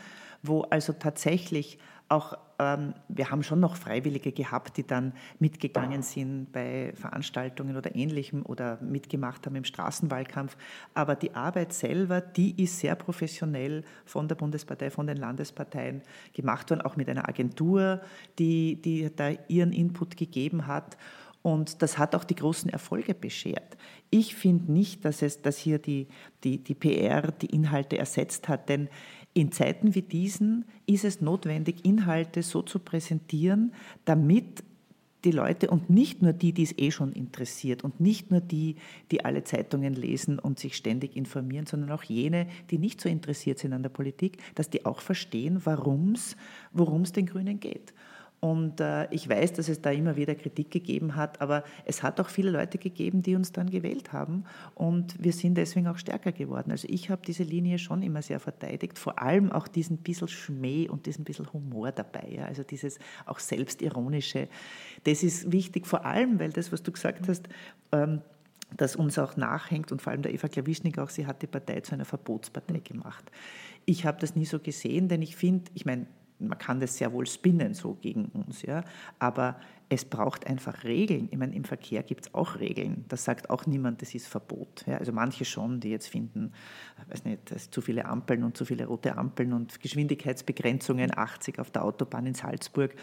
wo also tatsächlich auch, wir haben schon noch Freiwillige gehabt, die dann mitgegangen sind bei Veranstaltungen oder ähnlichem oder mitgemacht haben im Straßenwahlkampf. Aber die Arbeit selber, die ist sehr professionell von der Bundespartei, von den Landesparteien gemacht worden, auch mit einer Agentur, die, die da ihren Input gegeben hat. Und das hat auch die großen Erfolge beschert. Ich finde nicht, dass, es, dass hier die, die, die PR die Inhalte ersetzt hat, denn in Zeiten wie diesen ist es notwendig, Inhalte so zu präsentieren, damit die Leute und nicht nur die, die es eh schon interessiert und nicht nur die, die alle Zeitungen lesen und sich ständig informieren, sondern auch jene, die nicht so interessiert sind an der Politik, dass die auch verstehen, worum es den Grünen geht. Und äh, ich weiß, dass es da immer wieder Kritik gegeben hat, aber es hat auch viele Leute gegeben, die uns dann gewählt haben. Und wir sind deswegen auch stärker geworden. Also ich habe diese Linie schon immer sehr verteidigt, vor allem auch diesen bisschen Schmäh und diesen bisschen Humor dabei. Ja? Also dieses auch Selbstironische. Das ist wichtig, vor allem, weil das, was du gesagt hast, ähm, das uns auch nachhängt und vor allem der Eva Klawischnik auch, sie hat die Partei zu einer Verbotspartei gemacht. Ich habe das nie so gesehen, denn ich finde, ich meine, man kann das sehr wohl spinnen so gegen uns, ja, aber es braucht einfach Regeln. Ich meine, im Verkehr gibt es auch Regeln. Das sagt auch niemand, das ist Verbot. Ja, also manche schon, die jetzt finden, weiß nicht, es zu viele Ampeln und zu viele rote Ampeln und Geschwindigkeitsbegrenzungen 80 auf der Autobahn in Salzburg,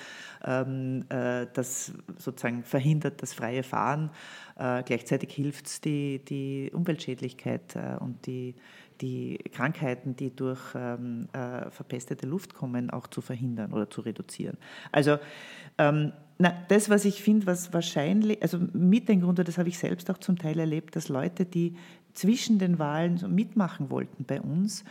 ähm, äh, das sozusagen verhindert das freie Fahren. Äh, gleichzeitig hilft es die, die Umweltschädlichkeit äh, und die die Krankheiten, die durch ähm, äh, verpestete Luft kommen, auch zu verhindern oder zu reduzieren. Also ähm, na, das, was ich finde, was wahrscheinlich, also mit dem Grund, das habe ich selbst auch zum Teil erlebt, dass Leute, die zwischen den Wahlen mitmachen wollten bei uns,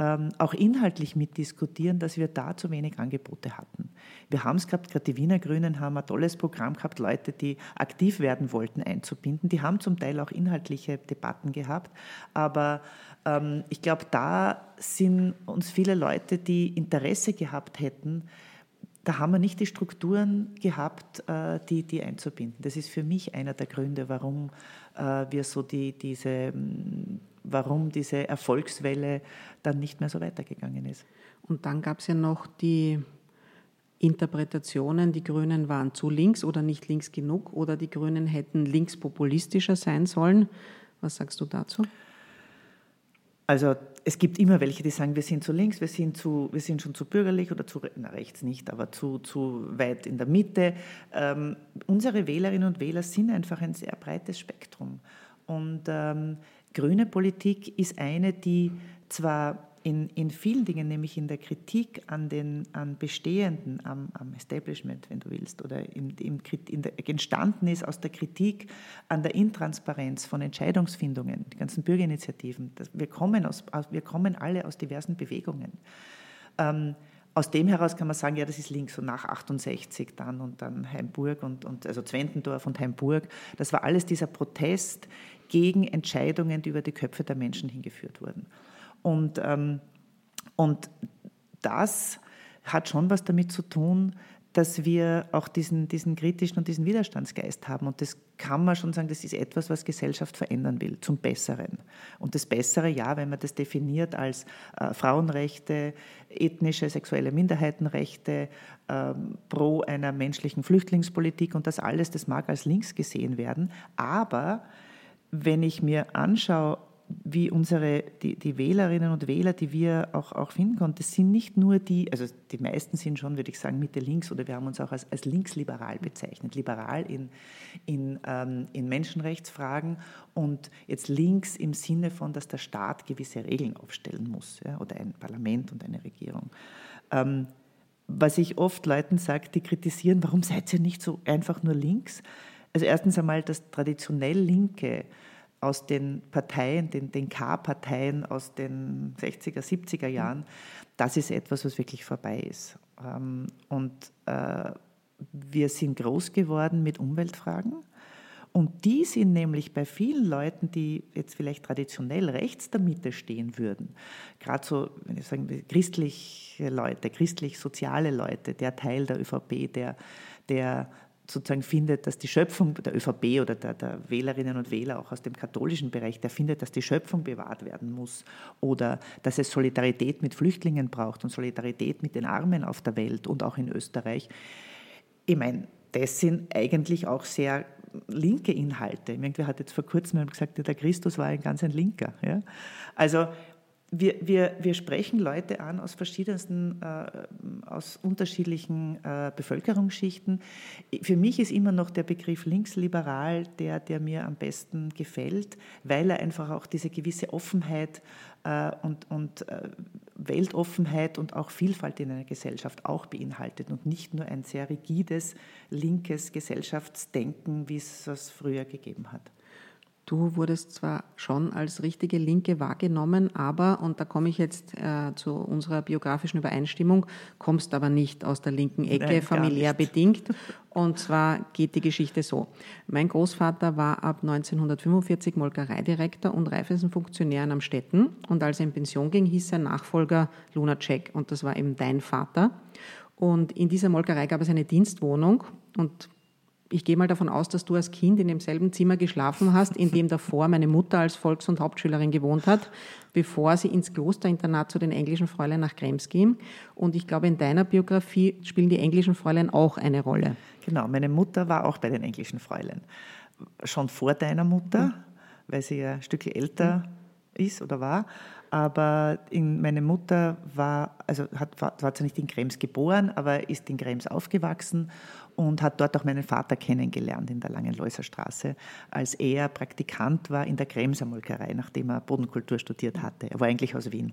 ähm, auch inhaltlich mitdiskutieren, dass wir da zu wenig Angebote hatten. Wir haben es gehabt, gerade die Wiener Grünen haben ein tolles Programm gehabt, Leute, die aktiv werden wollten, einzubinden. Die haben zum Teil auch inhaltliche Debatten gehabt, aber ähm, ich glaube, da sind uns viele Leute, die Interesse gehabt hätten, da haben wir nicht die Strukturen gehabt, äh, die, die einzubinden. Das ist für mich einer der Gründe, warum äh, wir so die, diese warum diese Erfolgswelle dann nicht mehr so weitergegangen ist. Und dann gab es ja noch die Interpretationen, die Grünen waren zu links oder nicht links genug oder die Grünen hätten linkspopulistischer sein sollen. Was sagst du dazu? Also es gibt immer welche, die sagen, wir sind zu links, wir sind, zu, wir sind schon zu bürgerlich oder zu na, rechts nicht, aber zu, zu weit in der Mitte. Ähm, unsere Wählerinnen und Wähler sind einfach ein sehr breites Spektrum. Und ähm, Grüne Politik ist eine, die zwar in, in vielen Dingen, nämlich in der Kritik an den an Bestehenden, am, am Establishment, wenn du willst, oder in, in, in der, entstanden ist aus der Kritik an der Intransparenz von Entscheidungsfindungen, die ganzen Bürgerinitiativen. Das, wir, kommen aus, wir kommen alle aus diversen Bewegungen. Ähm, aus dem heraus kann man sagen, ja, das ist links und nach 68 dann und dann Heimburg und, und also Zwentendorf und Heimburg. Das war alles dieser Protest gegen Entscheidungen, die über die Köpfe der Menschen hingeführt wurden. Und, ähm, und das hat schon was damit zu tun, dass wir auch diesen, diesen kritischen und diesen Widerstandsgeist haben. Und das kann man schon sagen, das ist etwas, was Gesellschaft verändern will, zum Besseren. Und das Bessere, ja, wenn man das definiert als äh, Frauenrechte, ethnische, sexuelle Minderheitenrechte, äh, pro einer menschlichen Flüchtlingspolitik und das alles, das mag als links gesehen werden. Aber wenn ich mir anschaue, wie unsere, die, die, Wählerinnen und Wähler, die wir auch, auch finden konnten, das sind nicht nur die, also die meisten sind schon, würde ich sagen, Mitte links oder wir haben uns auch als, als linksliberal bezeichnet. Liberal in, in, ähm, in Menschenrechtsfragen und jetzt links im Sinne von, dass der Staat gewisse Regeln aufstellen muss ja, oder ein Parlament und eine Regierung. Ähm, was ich oft Leuten sage, die kritisieren, warum seid ihr nicht so einfach nur links? Also erstens einmal das traditionell Linke aus den Parteien, den, den K-Parteien aus den 60er, 70er Jahren, das ist etwas, was wirklich vorbei ist. Ähm, und äh, wir sind groß geworden mit Umweltfragen. Und die sind nämlich bei vielen Leuten, die jetzt vielleicht traditionell rechts der Mitte stehen würden, gerade so, wenn ich sagen, christliche Leute, christlich-soziale Leute, der Teil der ÖVP, der, der sozusagen findet, dass die Schöpfung der ÖVP oder der, der, Wählerinnen und Wähler auch aus dem katholischen Bereich, der findet, dass die Schöpfung bewahrt werden muss oder dass es Solidarität mit Flüchtlingen braucht und Solidarität mit den Armen auf der Welt und auch in Österreich. Ich meine, das sind eigentlich auch sehr linke Inhalte. Irgendwer hat jetzt vor kurzem gesagt, der Christus war ein ganz ein Linker. Ja? Also wir, wir, wir sprechen Leute an aus verschiedensten, äh, aus unterschiedlichen äh, Bevölkerungsschichten. Für mich ist immer noch der Begriff linksliberal der, der mir am besten gefällt, weil er einfach auch diese gewisse Offenheit äh, und, und äh, Weltoffenheit und auch Vielfalt in einer Gesellschaft auch beinhaltet und nicht nur ein sehr rigides, linkes Gesellschaftsdenken, wie es es früher gegeben hat. Du wurdest zwar schon als richtige Linke wahrgenommen, aber, und da komme ich jetzt äh, zu unserer biografischen Übereinstimmung, kommst aber nicht aus der linken Ecke, Nein, familiär bedingt. Und zwar geht die Geschichte so. Mein Großvater war ab 1945 Molkereidirektor und Reifeisenfunktionär in Amstetten. Und als er in Pension ging, hieß sein Nachfolger Lunacek. Und das war eben dein Vater. Und in dieser Molkerei gab es eine Dienstwohnung. Und ich gehe mal davon aus, dass du als Kind in demselben Zimmer geschlafen hast, in dem davor meine Mutter als Volks- und Hauptschülerin gewohnt hat, bevor sie ins Klosterinternat zu den englischen Fräulein nach Krems ging. Und ich glaube, in deiner Biografie spielen die englischen Fräulein auch eine Rolle. Genau, meine Mutter war auch bei den englischen Fräulein. Schon vor deiner Mutter, mhm. weil sie ja ein Stückchen älter mhm. ist oder war. Aber in, meine Mutter war, also hat, war, war zwar nicht in Krems geboren, aber ist in Krems aufgewachsen und hat dort auch meinen Vater kennengelernt in der Langenläuser Straße, als er Praktikant war in der Kremser Molkerei, nachdem er Bodenkultur studiert hatte. Er war eigentlich aus Wien.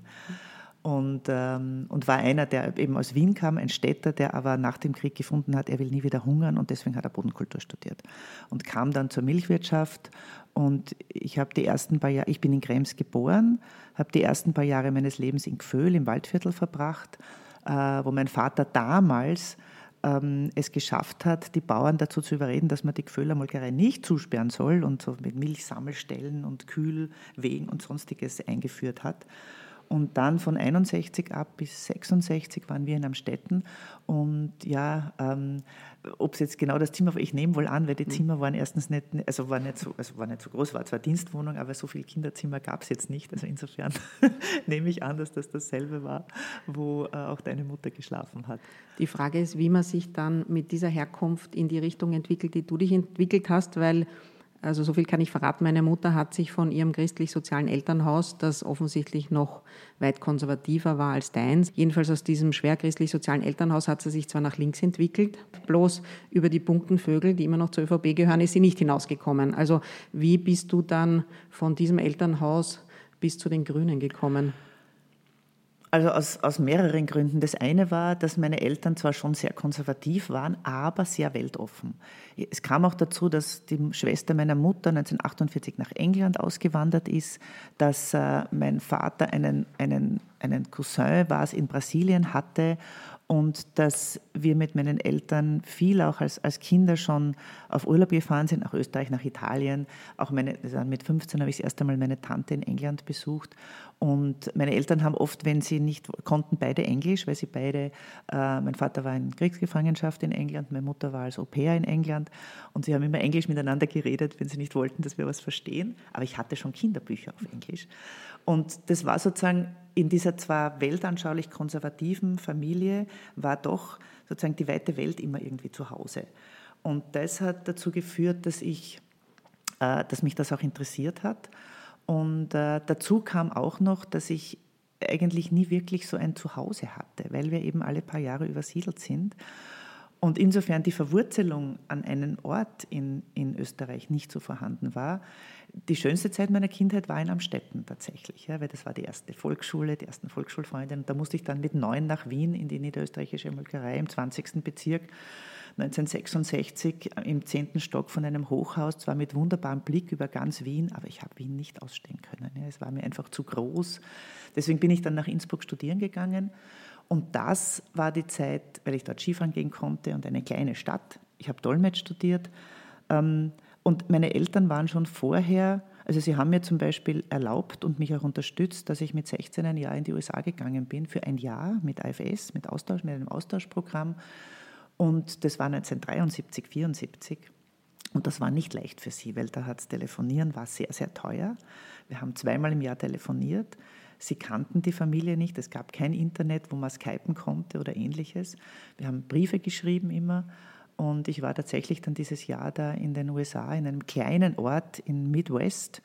Und, ähm, und war einer, der eben aus Wien kam, ein Städter, der aber nach dem Krieg gefunden hat, er will nie wieder hungern und deswegen hat er Bodenkultur studiert. Und kam dann zur Milchwirtschaft und ich habe die ersten paar Jahre, ich bin in Krems geboren, habe die ersten paar Jahre meines Lebens in Gföhl im Waldviertel verbracht, äh, wo mein Vater damals ähm, es geschafft hat, die Bauern dazu zu überreden, dass man die Gföhler Molkerei nicht zusperren soll und so mit Milchsammelstellen und Kühlwegen und sonstiges eingeführt hat. Und dann von 61 ab bis 66 waren wir in Amstetten. Und ja, ähm, ob es jetzt genau das Zimmer war, ich nehme wohl an, weil die mhm. Zimmer waren erstens nicht, also war nicht so, also war nicht so groß, war zwar Dienstwohnung, aber so viele Kinderzimmer gab es jetzt nicht. Also insofern nehme ich an, dass das dasselbe war, wo äh, auch deine Mutter geschlafen hat. Die Frage ist, wie man sich dann mit dieser Herkunft in die Richtung entwickelt, die du dich entwickelt hast, weil also so viel kann ich verraten. Meine Mutter hat sich von ihrem christlich-sozialen Elternhaus, das offensichtlich noch weit konservativer war als deins, jedenfalls aus diesem schwer christlich-sozialen Elternhaus hat sie sich zwar nach links entwickelt, bloß über die bunten Vögel, die immer noch zur ÖVP gehören, ist sie nicht hinausgekommen. Also wie bist du dann von diesem Elternhaus bis zu den Grünen gekommen? Also aus, aus mehreren Gründen. Das eine war, dass meine Eltern zwar schon sehr konservativ waren, aber sehr weltoffen. Es kam auch dazu, dass die Schwester meiner Mutter 1948 nach England ausgewandert ist, dass äh, mein Vater einen, einen, einen Cousin was in Brasilien hatte und dass wir mit meinen Eltern viel auch als, als Kinder schon auf Urlaub gefahren sind, nach Österreich, nach Italien. Auch meine, mit 15 habe ich das erste Mal meine Tante in England besucht. Und meine Eltern haben oft, wenn sie nicht konnten, beide Englisch, weil sie beide, äh, mein Vater war in Kriegsgefangenschaft in England, meine Mutter war als Au pair in England. Und sie haben immer Englisch miteinander geredet, wenn sie nicht wollten, dass wir was verstehen. Aber ich hatte schon Kinderbücher auf Englisch. Und das war sozusagen in dieser zwar weltanschaulich konservativen Familie, war doch sozusagen die weite Welt immer irgendwie zu Hause. Und das hat dazu geführt, dass, ich, äh, dass mich das auch interessiert hat. Und äh, dazu kam auch noch, dass ich eigentlich nie wirklich so ein Zuhause hatte, weil wir eben alle paar Jahre übersiedelt sind. Und insofern die Verwurzelung an einen Ort in, in Österreich nicht so vorhanden war. Die schönste Zeit meiner Kindheit war in Amstetten tatsächlich, ja, weil das war die erste Volksschule, die ersten Volksschulfreunde. Und da musste ich dann mit neun nach Wien in die niederösterreichische Molkerei im 20. Bezirk 1966 im zehnten Stock von einem Hochhaus, zwar mit wunderbarem Blick über ganz Wien, aber ich habe Wien nicht ausstehen können. Ja, es war mir einfach zu groß. Deswegen bin ich dann nach Innsbruck studieren gegangen und das war die Zeit, weil ich dort Skifahren gehen konnte und eine kleine Stadt. Ich habe Dolmetsch studiert. Ähm, und meine Eltern waren schon vorher, also sie haben mir zum Beispiel erlaubt und mich auch unterstützt, dass ich mit 16 ein Jahr in die USA gegangen bin, für ein Jahr mit IFS, mit Austausch, mit einem Austauschprogramm. Und das war 1973, 74. Und das war nicht leicht für sie, weil da hat Telefonieren war sehr, sehr teuer. Wir haben zweimal im Jahr telefoniert. Sie kannten die Familie nicht. Es gab kein Internet, wo man skypen konnte oder ähnliches. Wir haben Briefe geschrieben immer. Und ich war tatsächlich dann dieses Jahr da in den USA, in einem kleinen Ort in Midwest,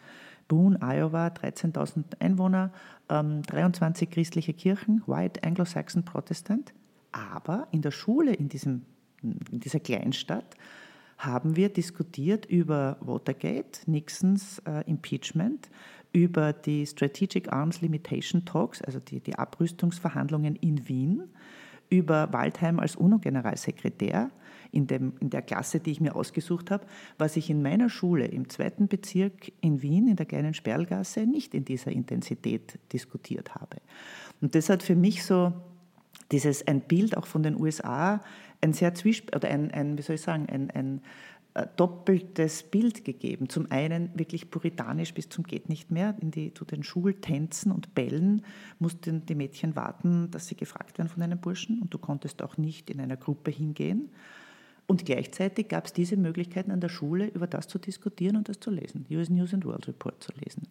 Boone, Iowa, 13.000 Einwohner, 23 ähm, christliche Kirchen, White, Anglo-Saxon, Protestant. Aber in der Schule in, diesem, in dieser Kleinstadt haben wir diskutiert über Watergate, Nixons äh, Impeachment, über die Strategic Arms Limitation Talks, also die, die Abrüstungsverhandlungen in Wien, über Waldheim als UNO-Generalsekretär in, dem, in der Klasse, die ich mir ausgesucht habe, was ich in meiner Schule im zweiten Bezirk in Wien, in der kleinen Sperlgasse, nicht in dieser Intensität diskutiert habe. Und das hat für mich so dieses ein Bild auch von den USA, ein sehr zwiesp oder ein, ein wie soll ich sagen, ein, ein äh, doppeltes Bild gegeben. Zum einen wirklich puritanisch bis zum geht nicht mehr. In die, zu den Schultänzen und Bällen mussten die Mädchen warten, dass sie gefragt werden von einem Burschen und du konntest auch nicht in einer Gruppe hingehen. Und gleichzeitig gab es diese Möglichkeiten an der Schule, über das zu diskutieren und das zu lesen, US News and World Report zu lesen.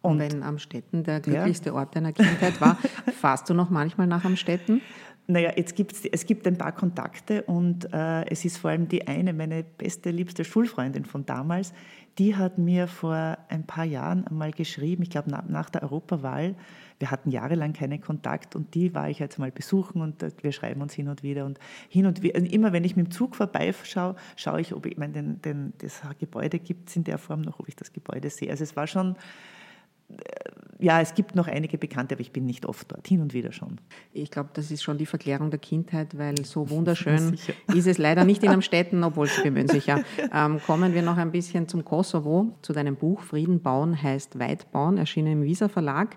Und wenn Amstetten der glücklichste ja. Ort deiner Kindheit war, fahrst du noch manchmal nach Amstetten? Naja, jetzt gibt's, es gibt ein paar Kontakte und äh, es ist vor allem die eine, meine beste, liebste Schulfreundin von damals, die hat mir vor ein paar Jahren einmal geschrieben, ich glaube nach, nach der Europawahl, wir hatten jahrelang keinen Kontakt und die war ich jetzt mal besuchen und äh, wir schreiben uns hin und wieder und hin und wieder, immer wenn ich mit dem Zug vorbeischaue, schaue ich, ob ich, ich meine, den, den, das Gebäude gibt es in der Form noch, ob ich das Gebäude sehe. Also es war schon ja, es gibt noch einige Bekannte, aber ich bin nicht oft dort, hin und wieder schon. Ich glaube, das ist schon die Verklärung der Kindheit, weil so wunderschön ist es leider nicht in Amstetten, obwohl sie bemühen sich ja. Ähm, kommen wir noch ein bisschen zum Kosovo, zu deinem Buch Frieden bauen heißt Weit bauen, erschienen im Visa Verlag.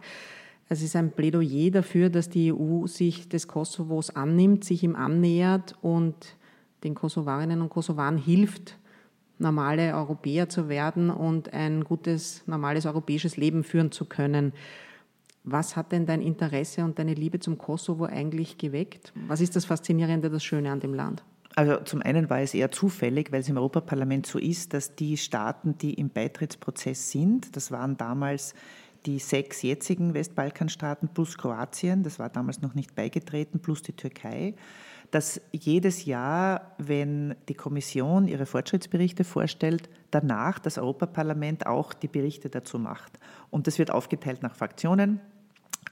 Es ist ein Plädoyer dafür, dass die EU sich des Kosovos annimmt, sich ihm annähert und den Kosovarinnen und Kosovaren hilft, normale Europäer zu werden und ein gutes, normales europäisches Leben führen zu können. Was hat denn dein Interesse und deine Liebe zum Kosovo eigentlich geweckt? Was ist das Faszinierende, das Schöne an dem Land? Also zum einen war es eher zufällig, weil es im Europaparlament so ist, dass die Staaten, die im Beitrittsprozess sind, das waren damals die sechs jetzigen Westbalkanstaaten plus Kroatien, das war damals noch nicht beigetreten, plus die Türkei, dass jedes Jahr, wenn die Kommission ihre Fortschrittsberichte vorstellt, danach das Europaparlament auch die Berichte dazu macht. Und das wird aufgeteilt nach Fraktionen.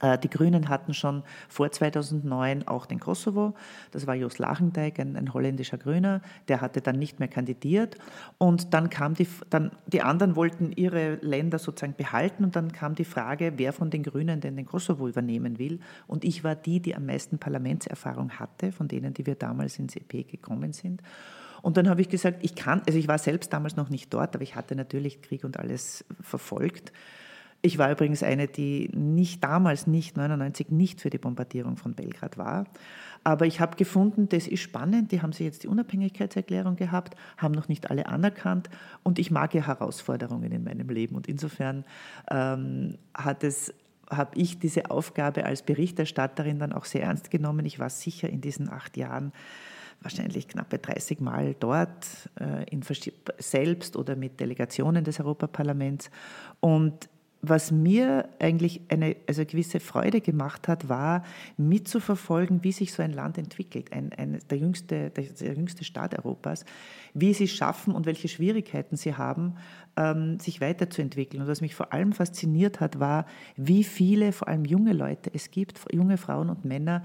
Äh, die Grünen hatten schon vor 2009 auch den Kosovo. Das war Jos Lachendijk, ein, ein, holländischer Grüner. Der hatte dann nicht mehr kandidiert. Und dann kam die, dann, die anderen wollten ihre Länder sozusagen behalten. Und dann kam die Frage, wer von den Grünen denn den Kosovo übernehmen will. Und ich war die, die am meisten Parlamentserfahrung hatte, von denen, die wir damals ins EP gekommen sind. Und dann habe ich gesagt, ich kann, also ich war selbst damals noch nicht dort, aber ich hatte natürlich Krieg und alles verfolgt. Ich war übrigens eine, die nicht damals, nicht 99, nicht für die Bombardierung von Belgrad war. Aber ich habe gefunden, das ist spannend. Die haben sie jetzt die Unabhängigkeitserklärung gehabt, haben noch nicht alle anerkannt. Und ich mag ja Herausforderungen in meinem Leben. Und insofern ähm, hat es habe ich diese Aufgabe als Berichterstatterin dann auch sehr ernst genommen. Ich war sicher in diesen acht Jahren wahrscheinlich knappe 30 Mal dort, äh, in, selbst oder mit Delegationen des Europaparlaments. Und was mir eigentlich eine also gewisse Freude gemacht hat, war mitzuverfolgen, wie sich so ein Land entwickelt, ein, ein, der, jüngste, der, der, jüngste Staat Europas, wie sie es schaffen und welche Schwierigkeiten sie haben, ähm, sich weiterzuentwickeln. Und was mich vor allem fasziniert hat, war, wie viele, vor allem junge Leute es gibt, junge Frauen und Männer,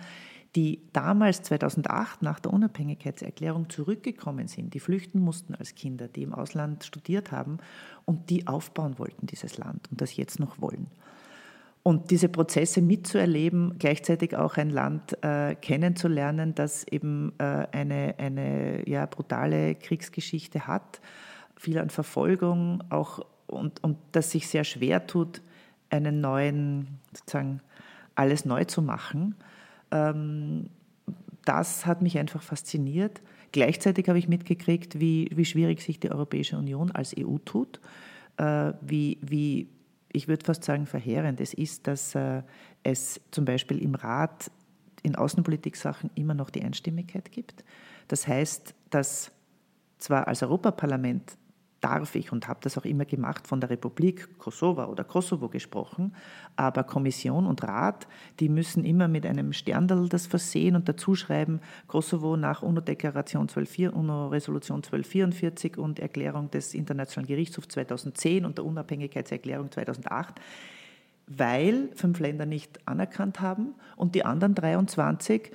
die damals 2008 nach der Unabhängigkeitserklärung zurückgekommen sind, die flüchten mussten als Kinder, die im Ausland studiert haben und die aufbauen wollten, dieses Land und das jetzt noch wollen. Und diese Prozesse mitzuerleben, gleichzeitig auch ein Land äh, kennenzulernen, das eben äh, eine, eine ja, brutale Kriegsgeschichte hat, viel an Verfolgung auch und, und das sich sehr schwer tut, einen neuen, sozusagen alles neu zu machen das hat mich einfach fasziniert. Gleichzeitig habe ich mitgekriegt, wie, wie schwierig sich die Europäische Union als EU tut, äh, wie, wie, ich würde fast sagen, verheerend es ist, dass äh, es zum Beispiel im Rat in Außenpolitik-Sachen immer noch die Einstimmigkeit gibt. Das heißt, dass zwar als Europaparlament darf ich und habe das auch immer gemacht, von der Republik Kosovo oder Kosovo gesprochen, aber Kommission und Rat, die müssen immer mit einem Sterndal das versehen und dazuschreiben, Kosovo nach UNO-Deklaration 12, UNO-Resolution 1244 und Erklärung des Internationalen Gerichtshofs 2010 und der Unabhängigkeitserklärung 2008 weil fünf Länder nicht anerkannt haben und die anderen 23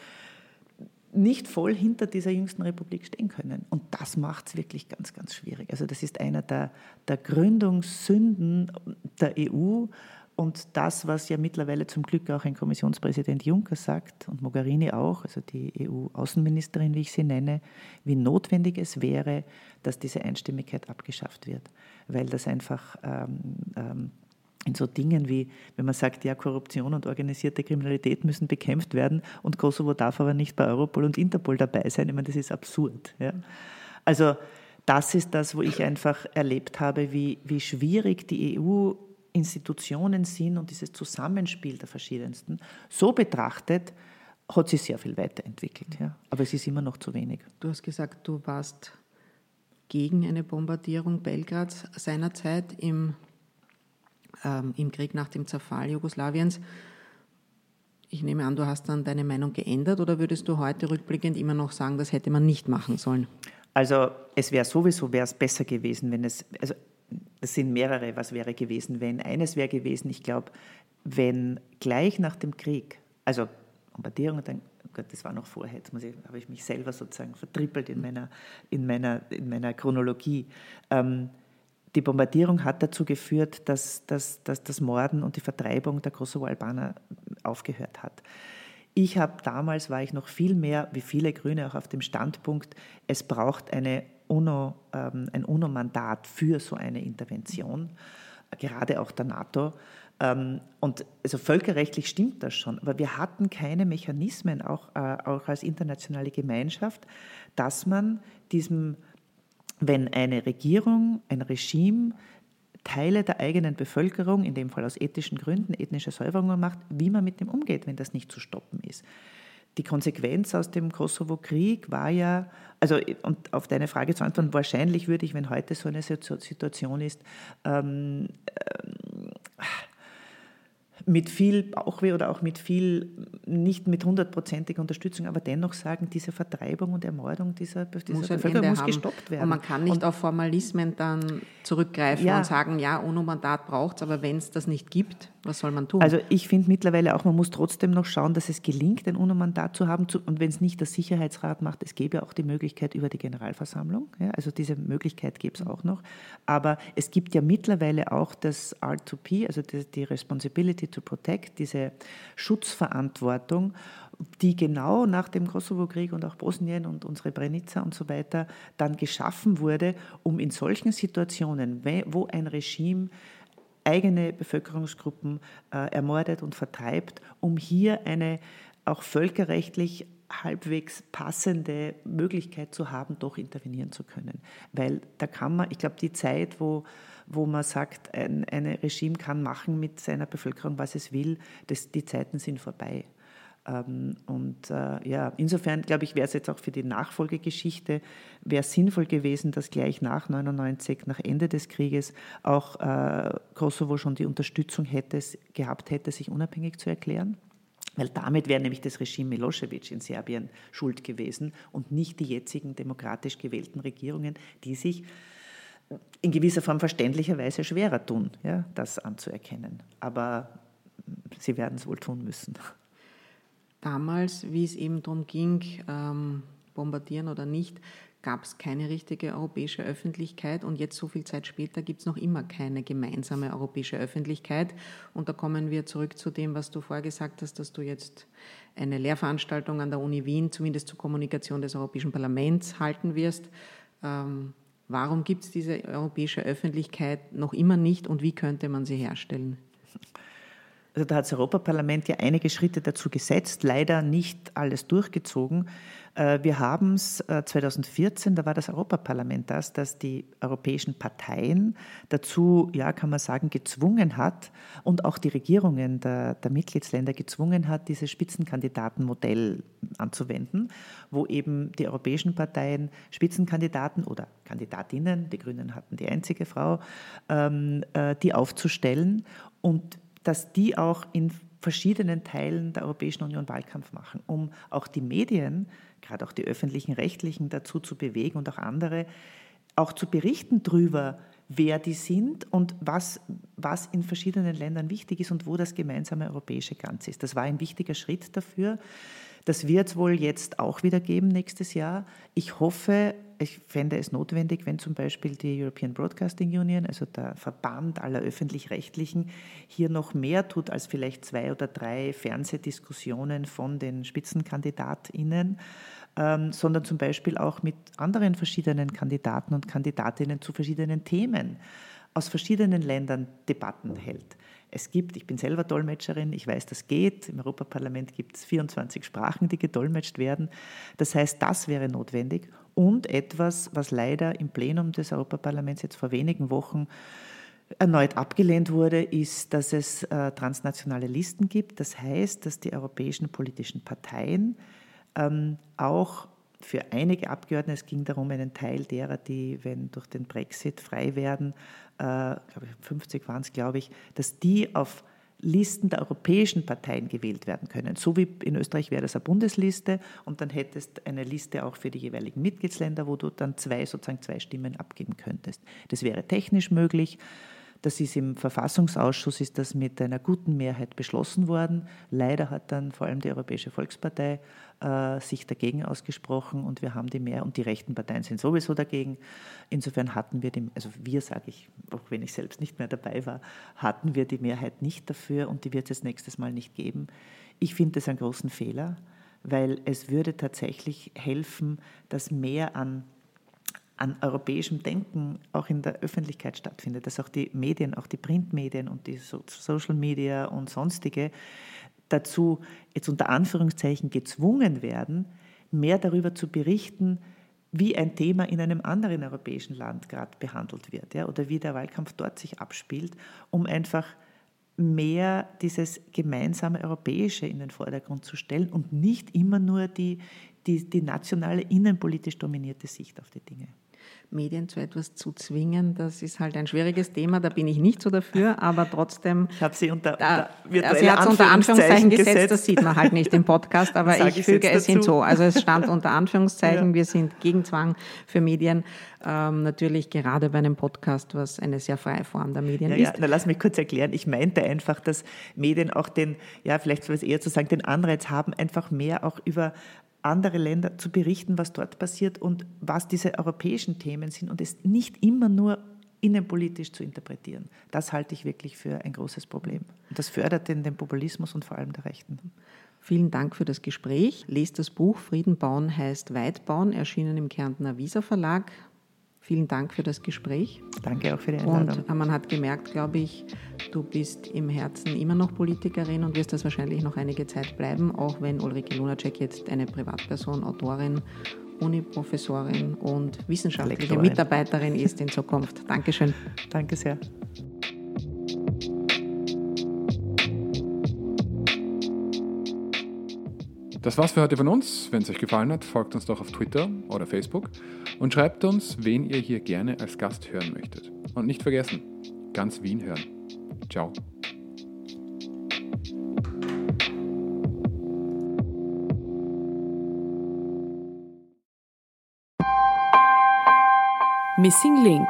nicht voll hinter dieser jüngsten Republik stehen können. Und das macht es wirklich ganz, ganz schwierig. Also das ist einer der, der Gründungssünden der EU und das, was ja mittlerweile zum Glück auch ein Kommissionspräsident Juncker sagt und Mogherini auch, also die EU-Außenministerin, wie ich sie nenne, wie notwendig es wäre, dass diese Einstimmigkeit abgeschafft wird, weil das einfach ähm, ähm, in so Dingen wie, wenn man sagt, ja, Korruption und organisierte Kriminalität müssen bekämpft werden und Kosovo darf aber nicht bei Europol und Interpol dabei sein. Ich meine, das ist absurd. Ja. Also das ist das, wo ich einfach erlebt habe, wie, wie schwierig die EU Institutionen sind und dieses Zusammenspiel der verschiedensten. So betrachtet hat sich sehr viel weiterentwickelt. Ja. Aber es ist immer noch zu wenig. Du hast gesagt, du warst gegen eine Bombardierung Belgrads seinerzeit im ähm, im Krieg nach dem Zerfall Jugoslawiens. Ich nehme an, du hast dann deine Meinung geändert oder würdest du heute rückblickend immer noch sagen, das hätte man nicht machen sollen? Also es wäre sowieso wäre es besser gewesen, wenn es, also es sind mehrere, was wäre gewesen, wenn. Eines wäre gewesen, ich glaube, wenn gleich nach dem Krieg, also Bombardierung, dann, oh Gott, das war noch vorher, jetzt muss ich, habe ich mich selber sozusagen vertrippelt in meiner, in meiner, in meiner Chronologie. Ähm, die Bombardierung hat dazu geführt, dass, dass, dass das Morden und die Vertreibung der Kosovo-Albaner aufgehört hat. Ich habe damals, war ich noch viel mehr, wie viele Grüne, auch auf dem Standpunkt, es braucht eine UNO, ähm, ein UNO-Mandat für so eine Intervention, gerade auch der NATO. Ähm, und also völkerrechtlich stimmt das schon, aber wir hatten keine Mechanismen, auch, äh, auch als internationale Gemeinschaft, dass man diesem wenn eine Regierung, ein Regime Teile der eigenen Bevölkerung, in dem Fall aus ethischen Gründen, ethnische Säuberungen macht, wie man mit dem umgeht, wenn das nicht zu stoppen ist. Die Konsequenz aus dem Kosovo-Krieg war ja, also und auf deine Frage zu antworten, wahrscheinlich würde ich, wenn heute so eine Situation ist, ähm, ähm, mit viel Bauchweh oder auch mit viel, nicht mit hundertprozentiger Unterstützung, aber dennoch sagen, diese Vertreibung und Ermordung dieser, dieser muss Bevölkerung muss gestoppt werden. Und man kann nicht und, auf Formalismen dann zurückgreifen ja, und sagen, ja, UNO-Mandat braucht es, aber wenn es das nicht gibt, was soll man tun? Also ich finde mittlerweile auch, man muss trotzdem noch schauen, dass es gelingt, ein UNO-Mandat zu haben. Und wenn es nicht der Sicherheitsrat macht, es gäbe auch die Möglichkeit über die Generalversammlung. Ja, also diese Möglichkeit gäbe es auch noch. Aber es gibt ja mittlerweile auch das R2P, also die, die Responsibility to Protect, diese Schutzverantwortung, die genau nach dem Kosovo-Krieg und auch Bosnien und unsere Srebrenica und so weiter dann geschaffen wurde, um in solchen Situationen, wo ein Regime eigene Bevölkerungsgruppen äh, ermordet und vertreibt, um hier eine auch völkerrechtlich halbwegs passende Möglichkeit zu haben, doch intervenieren zu können. Weil da kann man, ich glaube, die Zeit, wo, wo man sagt, ein, ein Regime kann machen mit seiner Bevölkerung, was es will, das, die Zeiten sind vorbei. Ähm, und äh, ja, insofern glaube ich, wäre es jetzt auch für die Nachfolgegeschichte, wäre sinnvoll gewesen, dass gleich nach 99, nach Ende des Krieges, auch äh, Kosovo schon die Unterstützung hätte, gehabt hätte, sich unabhängig zu erklären. Weil damit wäre nämlich das Regime Milosevic in Serbien schuld gewesen und nicht die jetzigen demokratisch gewählten Regierungen, die sich in gewisser Form verständlicherweise schwerer tun, ja, das anzuerkennen. Aber sie werden es wohl tun müssen damals, wie es eben darum ging, ähm, bombardieren oder nicht, gab es keine richtige europäische Öffentlichkeit und jetzt so viel Zeit später gibt es noch immer keine gemeinsame europäische Öffentlichkeit. Und da kommen wir zurück zu dem, was du vorher gesagt hast, dass du jetzt eine Lehrveranstaltung an der Uni Wien, zumindest zur Kommunikation des Europäischen Parlaments, halten wirst. Ähm, warum gibt es diese europäische Öffentlichkeit noch immer nicht und wie könnte man sie herstellen? Also da hat das Europaparlament ja einige Schritte dazu gesetzt, leider nicht alles durchgezogen. Äh, wir haben es 2014, da war das Europaparlament das, das die europäischen Parteien dazu, ja, kann man sagen, gezwungen hat und auch die Regierungen der, der Mitgliedsländer gezwungen hat, dieses Spitzenkandidatenmodell anzuwenden, wo eben die europäischen Parteien Spitzenkandidaten oder Kandidatinnen, die Grünen hatten die einzige Frau, ähm, äh, die aufzustellen und dass die auch in verschiedenen Teilen der Europäischen Union Wahlkampf machen, um auch die Medien, gerade auch die öffentlichen Rechtlichen dazu zu bewegen und auch andere, auch zu berichten darüber, wer die sind und was, was in verschiedenen Ländern wichtig ist und wo das gemeinsame europäische Ganze ist. Das war ein wichtiger Schritt dafür. Das wird es wohl jetzt auch wieder geben nächstes Jahr. Ich hoffe, ich fände es notwendig, wenn zum Beispiel die European Broadcasting Union, also der Verband aller öffentlich-rechtlichen, hier noch mehr tut als vielleicht zwei oder drei Fernsehdiskussionen von den Spitzenkandidatinnen, ähm, sondern zum Beispiel auch mit anderen verschiedenen Kandidaten und Kandidatinnen zu verschiedenen Themen aus verschiedenen Ländern Debatten hält. Es gibt, ich bin selber Dolmetscherin, ich weiß, das geht. Im Europaparlament gibt es 24 Sprachen, die gedolmetscht werden. Das heißt, das wäre notwendig. Und etwas, was leider im Plenum des Europaparlaments jetzt vor wenigen Wochen erneut abgelehnt wurde, ist, dass es äh, transnationale Listen gibt. Das heißt, dass die europäischen politischen Parteien ähm, auch für einige Abgeordnete, es ging darum, einen Teil derer, die, wenn durch den Brexit frei werden, äh, 50 waren es, glaube ich, dass die auf Listen der europäischen Parteien gewählt werden können. So wie in Österreich wäre das eine Bundesliste und dann hättest eine Liste auch für die jeweiligen Mitgliedsländer, wo du dann zwei, sozusagen zwei Stimmen abgeben könntest. Das wäre technisch möglich. Das ist im Verfassungsausschuss ist das mit einer guten Mehrheit beschlossen worden. Leider hat dann vor allem die Europäische Volkspartei äh, sich dagegen ausgesprochen und wir haben die Mehrheit und die rechten Parteien sind sowieso dagegen. Insofern hatten wir die, also wir sage ich, auch wenn ich selbst nicht mehr dabei war, hatten wir die Mehrheit nicht dafür und die wird es nächstes Mal nicht geben. Ich finde das einen großen Fehler, weil es würde tatsächlich helfen, dass mehr an an europäischem Denken auch in der Öffentlichkeit stattfindet, dass auch die Medien, auch die Printmedien und die Social Media und sonstige dazu jetzt unter Anführungszeichen gezwungen werden, mehr darüber zu berichten, wie ein Thema in einem anderen europäischen Land gerade behandelt wird ja, oder wie der Wahlkampf dort sich abspielt, um einfach mehr dieses gemeinsame Europäische in den Vordergrund zu stellen und nicht immer nur die, die, die nationale, innenpolitisch dominierte Sicht auf die Dinge. Medien zu etwas zu zwingen, das ist halt ein schwieriges Thema, da bin ich nicht so dafür, aber trotzdem. Ich habe sie unter, unter sie hat es unter Anführungszeichen gesetzt, gesetzt, das sieht man halt nicht im Podcast, aber ich, ich füge es hinzu. Also es stand unter Anführungszeichen, ja. wir sind gegen Zwang für Medien. Ähm, natürlich gerade bei einem Podcast, was eine sehr freie Form der Medien ja, ist. Ja, na, lass mich kurz erklären. Ich meinte einfach, dass Medien auch den, ja, vielleicht soll es eher zu sagen, den Anreiz haben, einfach mehr auch über andere Länder zu berichten, was dort passiert und was diese europäischen Themen sind und es nicht immer nur innenpolitisch zu interpretieren. Das halte ich wirklich für ein großes Problem. Und das fördert den, den Populismus und vor allem der Rechten. Vielen Dank für das Gespräch. Lest das Buch Frieden bauen heißt Weit bauen, erschienen im Kärntner Visa Verlag. Vielen Dank für das Gespräch. Danke auch für die Einladung. Und äh, man hat gemerkt, glaube ich, du bist im Herzen immer noch Politikerin und wirst das wahrscheinlich noch einige Zeit bleiben, auch wenn Ulrike Lunacek jetzt eine Privatperson, Autorin, Uniprofessorin und wissenschaftliche Lektorin. Mitarbeiterin ist in Zukunft. Dankeschön. Danke sehr. Das war's für heute von uns. Wenn es euch gefallen hat, folgt uns doch auf Twitter oder Facebook und schreibt uns, wen ihr hier gerne als Gast hören möchtet. Und nicht vergessen, ganz Wien hören. Ciao. Missing Link